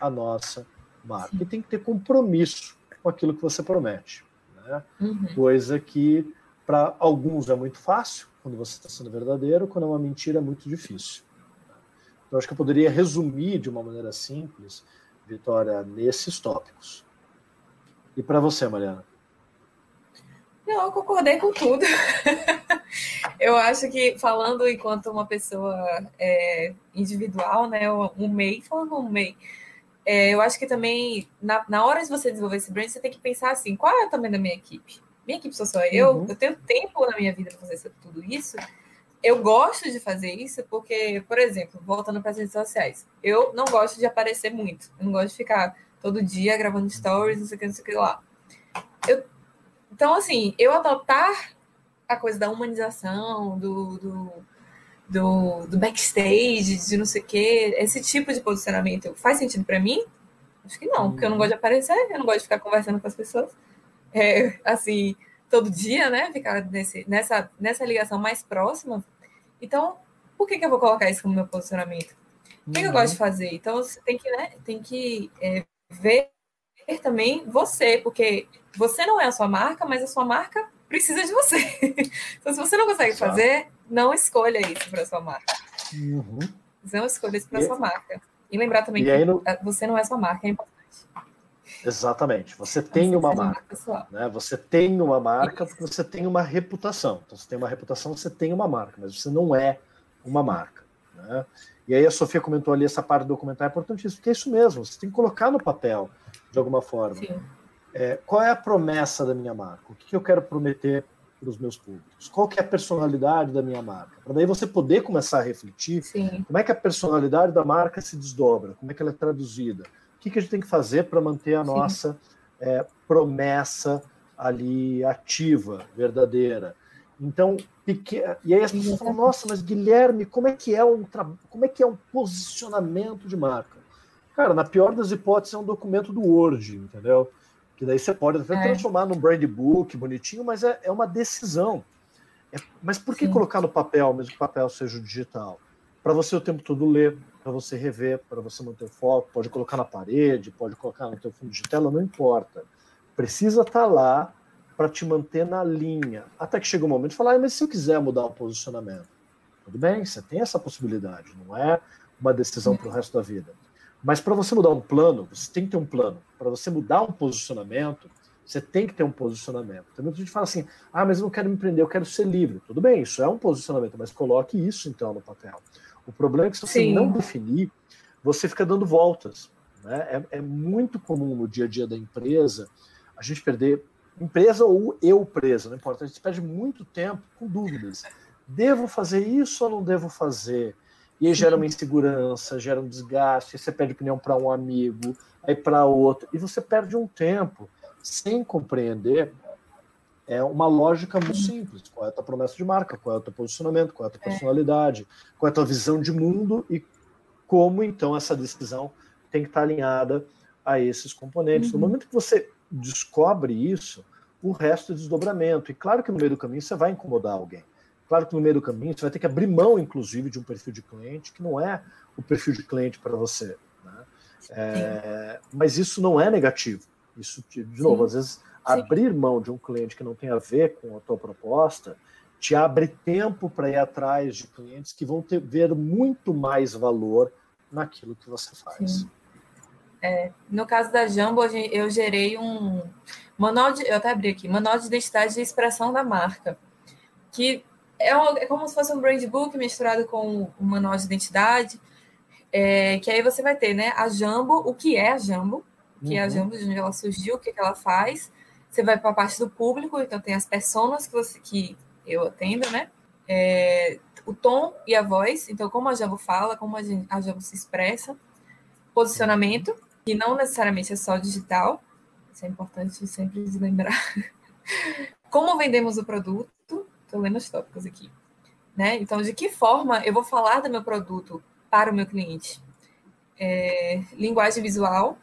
à nossa marca. Sim. E tem que ter compromisso com aquilo que você promete. Né? Uhum. Coisa que para alguns é muito fácil, quando você está sendo verdadeiro, quando é uma mentira é muito difícil. Então, acho que eu poderia resumir de uma maneira simples Vitória, nesses tópicos. E para você, Mariana? Não, eu concordei com tudo. eu acho que, falando enquanto uma pessoa é, individual, né, um MEI, falando um MEI, é, eu acho que também, na, na hora de você desenvolver esse brand, você tem que pensar assim, qual é o tamanho da minha equipe? minha equipe sou só eu, uhum. eu tenho tempo na minha vida para fazer tudo isso. Eu gosto de fazer isso porque, por exemplo, voltando para as redes sociais, eu não gosto de aparecer muito. Eu não gosto de ficar todo dia gravando stories, não sei o que, não sei o que lá. Eu, então, assim, eu adotar a coisa da humanização, do, do, do, do backstage, de não sei o que, esse tipo de posicionamento faz sentido para mim? Acho que não, porque eu não gosto de aparecer, eu não gosto de ficar conversando com as pessoas. É, assim, todo dia, né? Ficar nesse, nessa, nessa ligação mais próxima. Então, por que, que eu vou colocar isso como meu posicionamento? O que, uhum. que eu gosto de fazer? Então, você tem que, né, tem que é, ver também você, porque você não é a sua marca, mas a sua marca precisa de você. então, se você não consegue fazer, não escolha isso para sua marca. Uhum. Não escolha isso para sua marca. E lembrar também e que no... você não é sua marca, é importante. Exatamente. Você tem uma marca. Né? Você tem uma marca porque você tem uma reputação. Então, você tem uma reputação, você tem uma marca, mas você não é uma marca. Né? E aí a Sofia comentou ali essa parte do documentário é importantíssimo, porque é isso mesmo, você tem que colocar no papel, de alguma forma. É, qual é a promessa da minha marca? O que eu quero prometer para os meus públicos? Qual que é a personalidade da minha marca? Para daí você poder começar a refletir Sim. como é que a personalidade da marca se desdobra, como é que ela é traduzida, que, que a gente tem que fazer para manter a nossa é, promessa ali ativa, verdadeira. Então, pequeno, e aí as pessoas falam, nossa, mas Guilherme, como é que é um como é que é um posicionamento de marca? Cara, na pior das hipóteses é um documento do Word, entendeu? Que daí você pode até é. transformar num brand book bonitinho, mas é, é uma decisão. É, mas por que Sim. colocar no papel, mesmo que o papel seja o digital? Para você o tempo todo ler, para você rever, para você manter o foco, pode colocar na parede, pode colocar no teu fundo de tela, não importa. Precisa estar tá lá para te manter na linha. Até que chega um momento de falar, ah, mas se eu quiser mudar o posicionamento, tudo bem, você tem essa possibilidade, não é uma decisão para o resto da vida. Mas para você mudar um plano, você tem que ter um plano. Para você mudar um posicionamento, você tem que ter um posicionamento. Tem muita gente fala assim: ah, mas eu não quero me prender, eu quero ser livre. Tudo bem, isso é um posicionamento, mas coloque isso então no papel. O problema é que se você Sim. não definir, você fica dando voltas. Né? É, é, muito comum no dia a dia da empresa a gente perder empresa ou eu presa, não importa. A gente perde muito tempo com dúvidas. Devo fazer isso ou não devo fazer? E aí gera uma insegurança, gera um desgaste, você pede opinião para um amigo, aí para outro, e você perde um tempo sem compreender é uma lógica muito simples. Qual é a tua promessa de marca? Qual é o teu posicionamento? Qual é a tua é. personalidade? Qual é a tua visão de mundo? E como, então, essa decisão tem que estar alinhada a esses componentes. Uhum. No momento que você descobre isso, o resto é desdobramento. E claro que no meio do caminho você vai incomodar alguém. Claro que no meio do caminho você vai ter que abrir mão, inclusive, de um perfil de cliente que não é o perfil de cliente para você. Né? É, mas isso não é negativo. Isso, de novo, Sim. às vezes. Abrir mão de um cliente que não tem a ver com a tua proposta te abre tempo para ir atrás de clientes que vão ter, ver muito mais valor naquilo que você faz. É, no caso da Jumbo, eu gerei um manual de, eu até abri aqui, manual de identidade e expressão da marca, que é, é como se fosse um brand book misturado com um manual de identidade, é, que aí você vai ter, né, a Jambo, o que é a Jambo, o que uhum. é a uhum. Jambo, de onde ela surgiu, o que, que ela faz. Você vai para a parte do público, então tem as pessoas que, você, que eu atendo, né? É, o tom e a voz, então como a Jambo fala, como a, a Jambo se expressa, posicionamento, que não necessariamente é só digital, isso é importante sempre lembrar. como vendemos o produto, Estou lendo os tópicos aqui. Né? Então, de que forma eu vou falar do meu produto para o meu cliente? É, linguagem visual,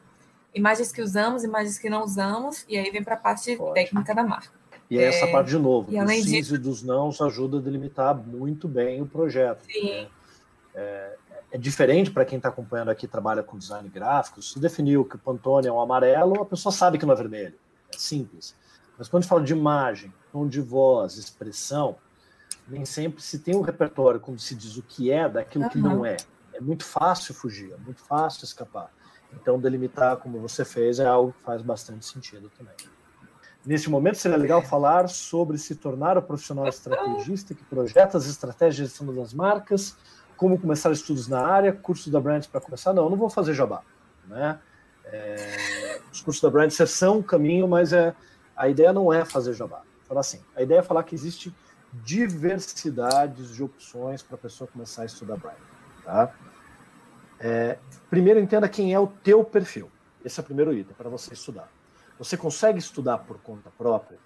imagens que usamos, imagens que não usamos, e aí vem para a parte Pode. técnica da marca. E é, essa parte de novo, e dos sims e dos nãos ajuda a delimitar muito bem o projeto. Sim. Né? É, é, diferente para quem está acompanhando aqui trabalha com design gráfico. Se definiu que o Pantone é um amarelo, a pessoa sabe que não é vermelho. É simples. Mas quando a gente fala de imagem, tom de voz, expressão, nem sempre se tem um repertório, como se diz, o que é daquilo uhum. que não é. É muito fácil fugir, é muito fácil escapar. Então, delimitar como você fez é algo que faz bastante sentido também. Nesse momento, seria legal falar sobre se tornar o profissional estrategista que projeta as estratégias de gestão das marcas, como começar estudos na área, curso da Brands para começar. Não, não vou fazer jabá. Né? É, os cursos da Brands são um caminho, mas é, a ideia não é fazer jabá. Falar assim, a ideia é falar que existe diversidades de opções para a pessoa começar a estudar Braille. Tá? É, primeiro, entenda quem é o teu perfil. Esse é o primeiro item para você estudar. Você consegue estudar por conta própria?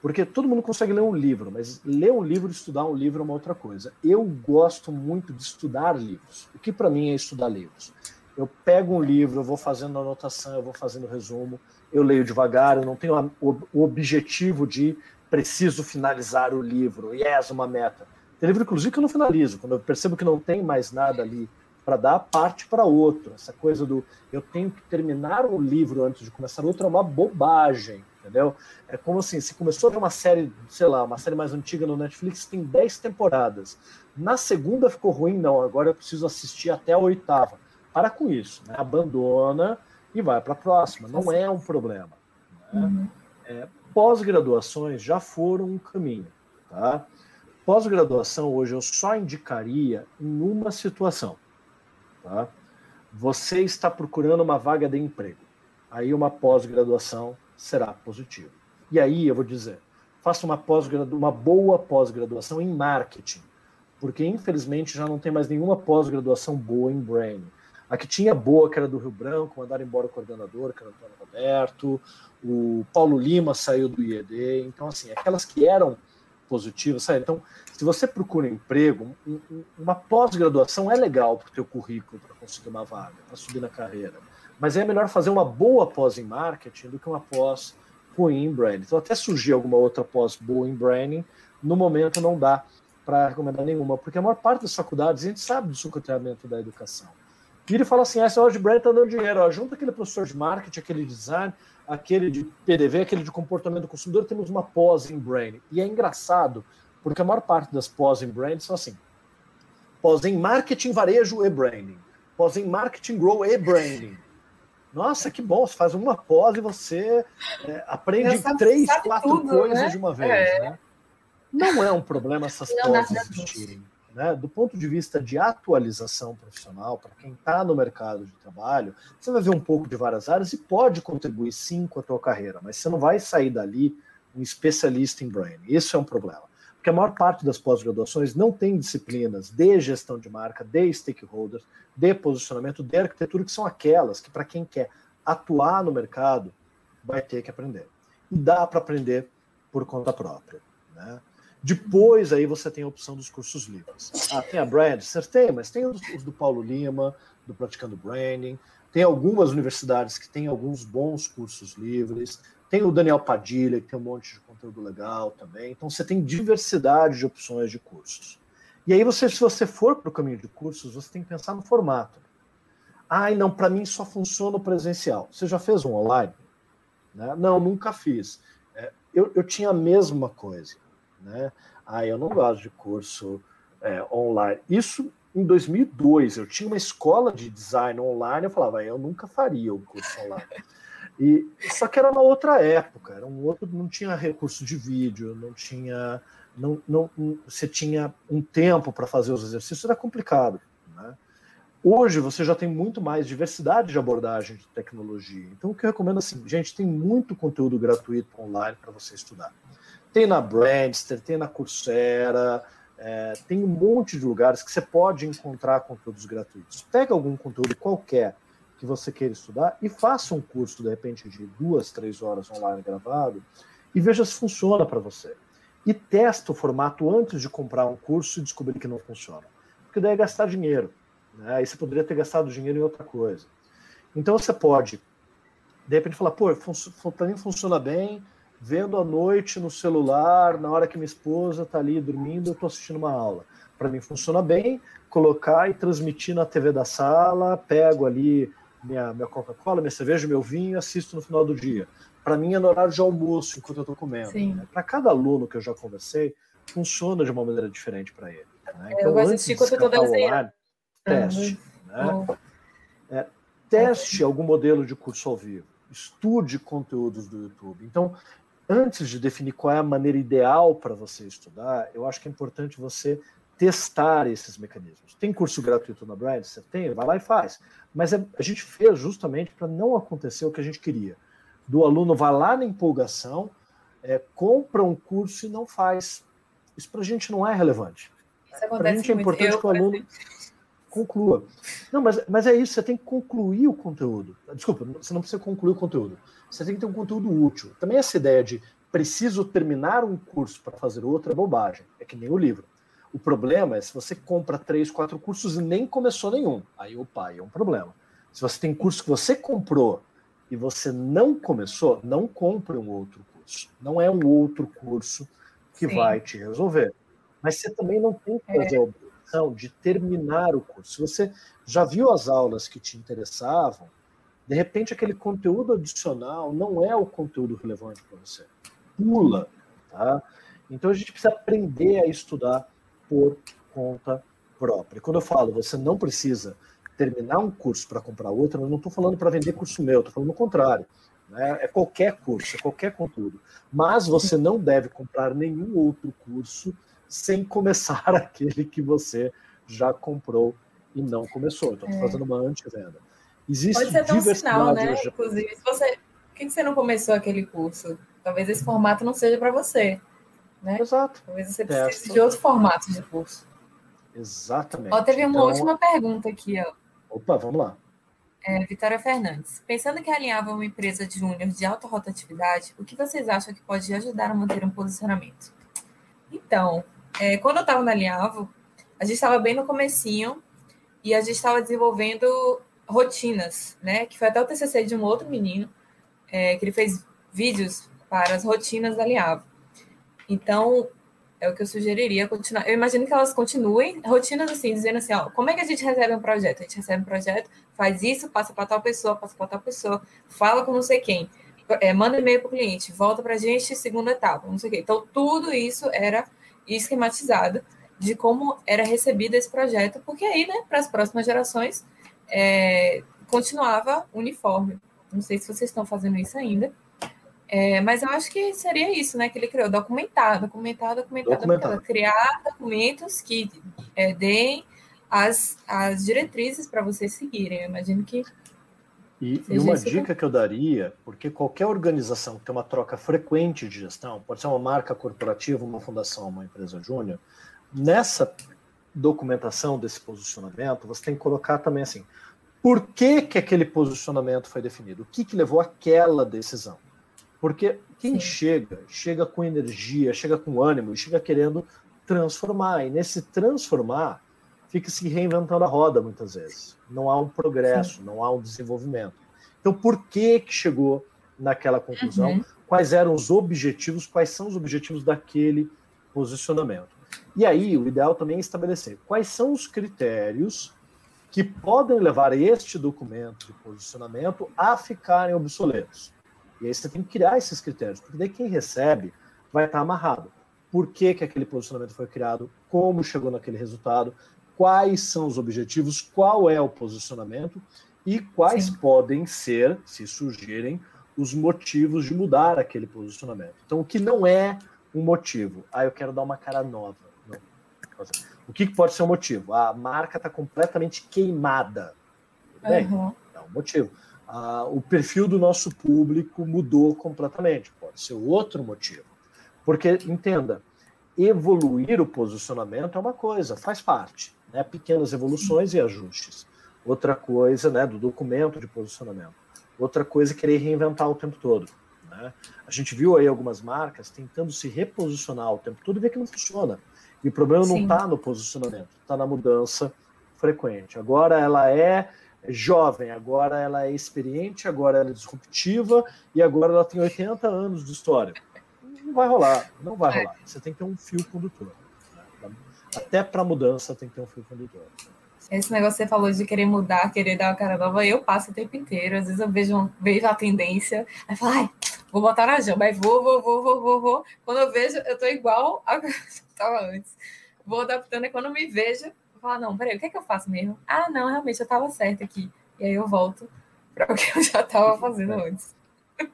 Porque todo mundo consegue ler um livro, mas ler um livro e estudar um livro é uma outra coisa. Eu gosto muito de estudar livros. O que para mim é estudar livros? Eu pego um livro, eu vou fazendo anotação, eu vou fazendo resumo, eu leio devagar, eu não tenho o objetivo de preciso finalizar o livro, e yes, uma meta. Tem livro, inclusive, que eu não finalizo. Quando eu percebo que não tem mais nada ali para dar, parte para outro. Essa coisa do eu tenho que terminar o livro antes de começar outro é uma bobagem entendeu? É como assim, se começou uma série, sei lá, uma série mais antiga no Netflix, tem 10 temporadas. Na segunda ficou ruim, não, agora eu preciso assistir até a oitava. Para com isso, né? abandona e vai para a próxima. Não é um problema. Né? Uhum. É, Pós-graduações já foram um caminho. Tá? Pós-graduação, hoje, eu só indicaria em uma situação. Tá? Você está procurando uma vaga de emprego. Aí uma pós-graduação será positivo. E aí eu vou dizer, faça uma, pós uma boa pós-graduação em marketing, porque infelizmente já não tem mais nenhuma pós-graduação boa em brain. A que tinha boa, que era do Rio Branco, mandaram embora o coordenador, que era o Antônio Roberto, o Paulo Lima saiu do IED, então assim, aquelas que eram positivas, sabe? Então, se você procura emprego, uma pós-graduação é legal para o teu currículo, para conseguir uma vaga, para subir na carreira. Mas é melhor fazer uma boa pós em marketing do que uma pós ruim em branding. Então, até surgir alguma outra pós boa em branding, no momento não dá para recomendar nenhuma, porque a maior parte das faculdades, a gente sabe do sucateamento da educação. E ele fala assim: essa hora de branding está dando dinheiro, ó, junta aquele professor de marketing, aquele design, aquele de PDV, aquele de comportamento do consumidor, temos uma pós em branding. E é engraçado, porque a maior parte das pós em branding são assim: pós em marketing, varejo e branding, pós em marketing, grow e branding. Nossa, que bom, você faz uma pós e você é, aprende sabe, três, sabe quatro tudo, coisas né? de uma vez. É. Né? Não é um problema essas não, pós existirem. Né? Do ponto de vista de atualização profissional, para quem está no mercado de trabalho, você vai ver um pouco de várias áreas e pode contribuir sim com a tua carreira, mas você não vai sair dali um especialista em brain. Isso é um problema. Porque a maior parte das pós-graduações não tem disciplinas de gestão de marca, de stakeholders, de posicionamento, de arquitetura, que são aquelas que, para quem quer atuar no mercado, vai ter que aprender. E dá para aprender por conta própria. Né? Depois aí você tem a opção dos cursos livres. Ah, tem a Brand, tem, mas tem os, os do Paulo Lima, do Praticando Branding, tem algumas universidades que têm alguns bons cursos livres, tem o Daniel Padilha, que tem um monte de conteúdo legal também. Então você tem diversidade de opções de cursos. E aí você, se você for para o caminho de cursos, você tem que pensar no formato. Ai, não, para mim só funciona o presencial. Você já fez um online? Né? Não, nunca fiz. É, eu, eu tinha a mesma coisa. Né? Ah, eu não gosto de curso é, online. Isso em 2002. Eu tinha uma escola de design online. Eu falava, eu nunca faria o curso online. E, só que era uma outra época, era um outro, não tinha recurso de vídeo, não tinha não, não, você tinha um tempo para fazer os exercícios, era complicado. Né? Hoje você já tem muito mais diversidade de abordagem de tecnologia. Então, o que eu recomendo assim, gente, tem muito conteúdo gratuito online para você estudar. Tem na Brandster, tem na Coursera, é, tem um monte de lugares que você pode encontrar conteúdos gratuitos. Pega algum conteúdo qualquer que você queira estudar e faça um curso, de repente, de duas, três horas online gravado e veja se funciona para você e testa o formato antes de comprar um curso e descobrir que não funciona. Porque daí é gastar dinheiro. Né? Aí você poderia ter gastado dinheiro em outra coisa. Então você pode, de repente, falar, pô, para mim funciona bem, vendo à noite no celular, na hora que minha esposa está ali dormindo, eu estou assistindo uma aula. Para mim funciona bem, colocar e transmitir na TV da sala, pego ali minha, minha Coca-Cola, minha cerveja, meu vinho, assisto no final do dia para mim é no horário de almoço, enquanto eu estou comendo. Né? Para cada aluno que eu já conversei, funciona de uma maneira diferente para ele. Né? Então, eu vou assistir quando eu estou desenhando. Teste. Uhum. Né? É, teste algum modelo de curso ao vivo. Estude conteúdos do YouTube. Então, antes de definir qual é a maneira ideal para você estudar, eu acho que é importante você testar esses mecanismos. Tem curso gratuito na Brand? Você tem? Vai lá e faz. Mas é, a gente fez justamente para não acontecer o que a gente queria do aluno vai lá na empolgação, é, compra um curso e não faz. Isso para a gente não é relevante. Para a gente é importante eu, que o aluno conclua. Não, mas, mas é isso, você tem que concluir o conteúdo. Desculpa, você não precisa concluir o conteúdo. Você tem que ter um conteúdo útil. Também essa ideia de preciso terminar um curso para fazer outro é bobagem. É que nem o livro. O problema é se você compra três, quatro cursos e nem começou nenhum. Aí, opa, aí é um problema. Se você tem curso que você comprou e você não começou, não compre um outro curso. Não é um outro curso que Sim. vai te resolver. Mas você também não tem que fazer é. a obrigação de terminar o curso. Se você já viu as aulas que te interessavam, de repente aquele conteúdo adicional não é o conteúdo relevante para você. Pula, tá? Então a gente precisa aprender a estudar por conta própria. Quando eu falo, você não precisa terminar um curso para comprar outro, eu não estou falando para vender curso meu, estou falando o contrário. Né? É qualquer curso, é qualquer conteúdo. Mas você não deve comprar nenhum outro curso sem começar aquele que você já comprou e não começou. Então, estou é. fazendo uma antivenda. Existe Pode ser até um sinal, né? Inclusive, se você, por que você não começou aquele curso? Talvez esse formato não seja para você. Né? Exato. Talvez você precise Testa. de outro formato de curso. Exatamente. Ó, teve uma então... última pergunta aqui, ó. Opa, vamos lá. É, Vitória Fernandes. Pensando que alinhava uma empresa de júnior de alta rotatividade, o que vocês acham que pode ajudar a manter um posicionamento? Então, é, quando eu estava na Alinhavo, a gente estava bem no comecinho e a gente estava desenvolvendo rotinas, né? Que foi até o TCC de um outro menino, é, que ele fez vídeos para as rotinas da Alinhavo. Então, é o que eu sugeriria continuar. Eu imagino que elas continuem rotinas assim, dizendo assim, ó, como é que a gente recebe um projeto? A gente recebe um projeto, faz isso, passa para tal pessoa, passa para tal pessoa, fala com não sei quem, é, manda e-mail para o cliente, volta para a gente, segunda etapa, não sei o quê. Então, tudo isso era esquematizado de como era recebido esse projeto, porque aí, né, para as próximas gerações, é, continuava uniforme. Não sei se vocês estão fazendo isso ainda, é, mas eu acho que seria isso, né? Que ele criou, documentar, documentar, documentar, documentar. Criar documentos que é, deem as, as diretrizes para vocês seguirem. Eu imagino que. E, e uma dica que eu daria, porque qualquer organização que tem uma troca frequente de gestão, pode ser uma marca corporativa, uma fundação, uma empresa júnior, nessa documentação desse posicionamento, você tem que colocar também assim, por que, que aquele posicionamento foi definido? O que, que levou àquela decisão? Porque quem Sim. chega, chega com energia, chega com ânimo, chega querendo transformar. E nesse transformar, fica se reinventando a roda muitas vezes. Não há um progresso, Sim. não há um desenvolvimento. Então, por que que chegou naquela conclusão? Uhum. Quais eram os objetivos? Quais são os objetivos daquele posicionamento? E aí, o ideal também é estabelecer quais são os critérios que podem levar este documento de posicionamento a ficarem obsoletos. E aí você tem que criar esses critérios, porque daí quem recebe vai estar amarrado. Por que, que aquele posicionamento foi criado? Como chegou naquele resultado? Quais são os objetivos? Qual é o posicionamento? E quais Sim. podem ser, se surgirem, os motivos de mudar aquele posicionamento. Então, o que não é um motivo? Ah, eu quero dar uma cara nova. Não. O que pode ser um motivo? A marca está completamente queimada. Bem, uhum. é um motivo ah, o perfil do nosso público mudou completamente. Pode ser outro motivo. Porque, entenda, evoluir o posicionamento é uma coisa, faz parte. Né? Pequenas evoluções e ajustes. Outra coisa, né, do documento de posicionamento. Outra coisa é querer reinventar o tempo todo. Né? A gente viu aí algumas marcas tentando se reposicionar o tempo todo e vê que não funciona. E o problema Sim. não está no posicionamento, está na mudança frequente. Agora ela é jovem, agora ela é experiente, agora ela é disruptiva e agora ela tem 80 anos de história. Não vai rolar, não vai rolar. Você tem que ter um fio condutor. Né? Até para mudança tem que ter um fio condutor. Esse negócio que você falou de querer mudar, querer dar uma cara nova, eu passo o tempo inteiro. Às vezes eu vejo, vejo a tendência, aí falo, ai, vou botar na jamba, aí vou, vou, vou, vou, vou, vou. Quando eu vejo, eu tô igual a que eu estava antes. Vou adaptando e quando me vejo, falar, não, peraí, o que é que eu faço mesmo? Ah, não, realmente eu estava certo aqui. E aí eu volto para o que eu já estava fazendo é. antes.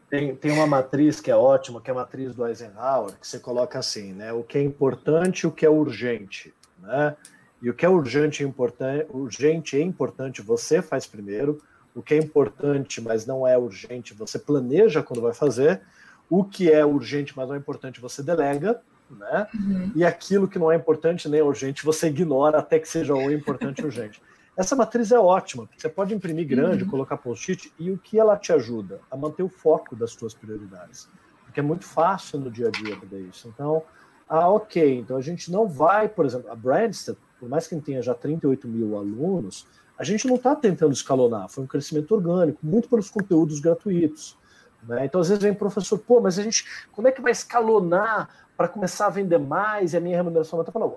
Tem, tem uma matriz que é ótima, que é a matriz do Eisenhower, que você coloca assim, né? O que é importante e o que é urgente, né? E o que é urgente e importante, urgente e importante você faz primeiro. O que é importante, mas não é urgente, você planeja quando vai fazer. o que é urgente, mas não é importante, você delega, né? Uhum. E aquilo que não é importante nem urgente, você ignora até que seja o importante e urgente. Essa matriz é ótima, porque você pode imprimir grande, uhum. colocar post-it, e o que ela te ajuda? A manter o foco das suas prioridades. Porque é muito fácil no dia a dia fazer isso. Então, ah, ok, então a gente não vai, por exemplo, a Brandster, por mais que tenha já 38 mil alunos, a gente não está tentando escalonar, foi um crescimento orgânico, muito pelos conteúdos gratuitos. Né? Então, às vezes vem o professor, pô, mas a gente, como é que vai escalonar para começar a vender mais e a minha remuneração vai estar falando,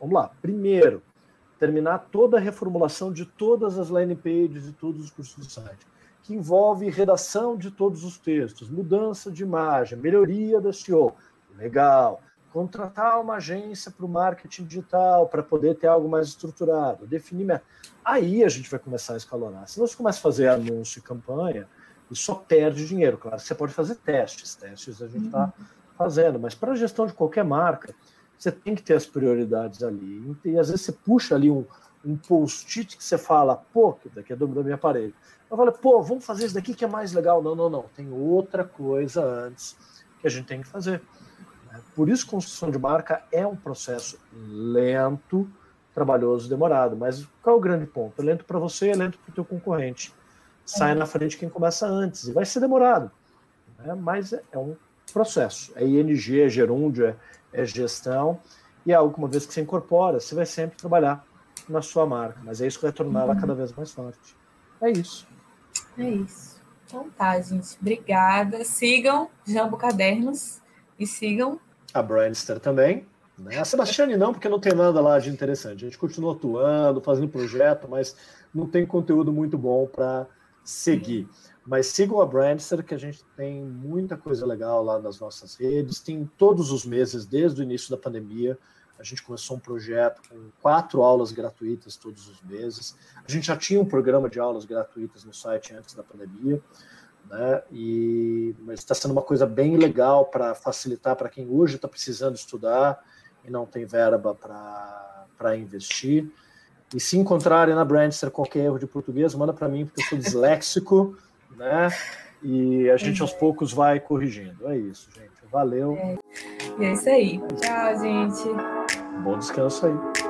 vamos lá, primeiro, terminar toda a reformulação de todas as landing pages e todos os cursos do site, que envolve redação de todos os textos, mudança de imagem, melhoria da SEO. Legal. Contratar uma agência para o marketing digital para poder ter algo mais estruturado, definir. Aí a gente vai começar a escalonar. Se você começa a fazer anúncio e campanha, e só perde dinheiro. Claro, você pode fazer testes, testes a gente está uhum. fazendo, mas para a gestão de qualquer marca, você tem que ter as prioridades ali. E, às vezes você puxa ali um, um post-it que você fala, pô, que daqui é do, do meu aparelho. Eu falo, pô, vamos fazer isso daqui que é mais legal. Não, não, não. Tem outra coisa antes que a gente tem que fazer. Por isso, construção de marca é um processo lento, trabalhoso, demorado. Mas qual é o grande ponto? É lento para você, é lento para o teu concorrente. Sai na frente quem começa antes. E vai ser demorado. Né? Mas é, é um processo. É ING, é gerúndio, é, é gestão, e é algo que uma vez que você incorpora, você vai sempre trabalhar na sua marca, mas é isso que vai tornar ela uhum. cada vez mais forte. É isso. É isso. Então tá, gente. Obrigada. Sigam Jambo Cadernos e sigam a Brandster também. Né? A Sebastiane não, porque não tem nada lá de interessante. A gente continua atuando, fazendo projeto, mas não tem conteúdo muito bom para seguir. Mas sigam a Brandster, que a gente tem muita coisa legal lá nas nossas redes. Tem todos os meses, desde o início da pandemia, a gente começou um projeto com quatro aulas gratuitas todos os meses. A gente já tinha um programa de aulas gratuitas no site antes da pandemia, né? E mas está sendo uma coisa bem legal para facilitar para quem hoje está precisando estudar e não tem verba para investir. E se encontrarem na Brandster qualquer erro de português, manda para mim, porque eu sou disléxico né? E a gente aos poucos vai corrigindo. É isso, gente. Valeu. É, e é isso aí. Tchau, gente. Bom descanso aí.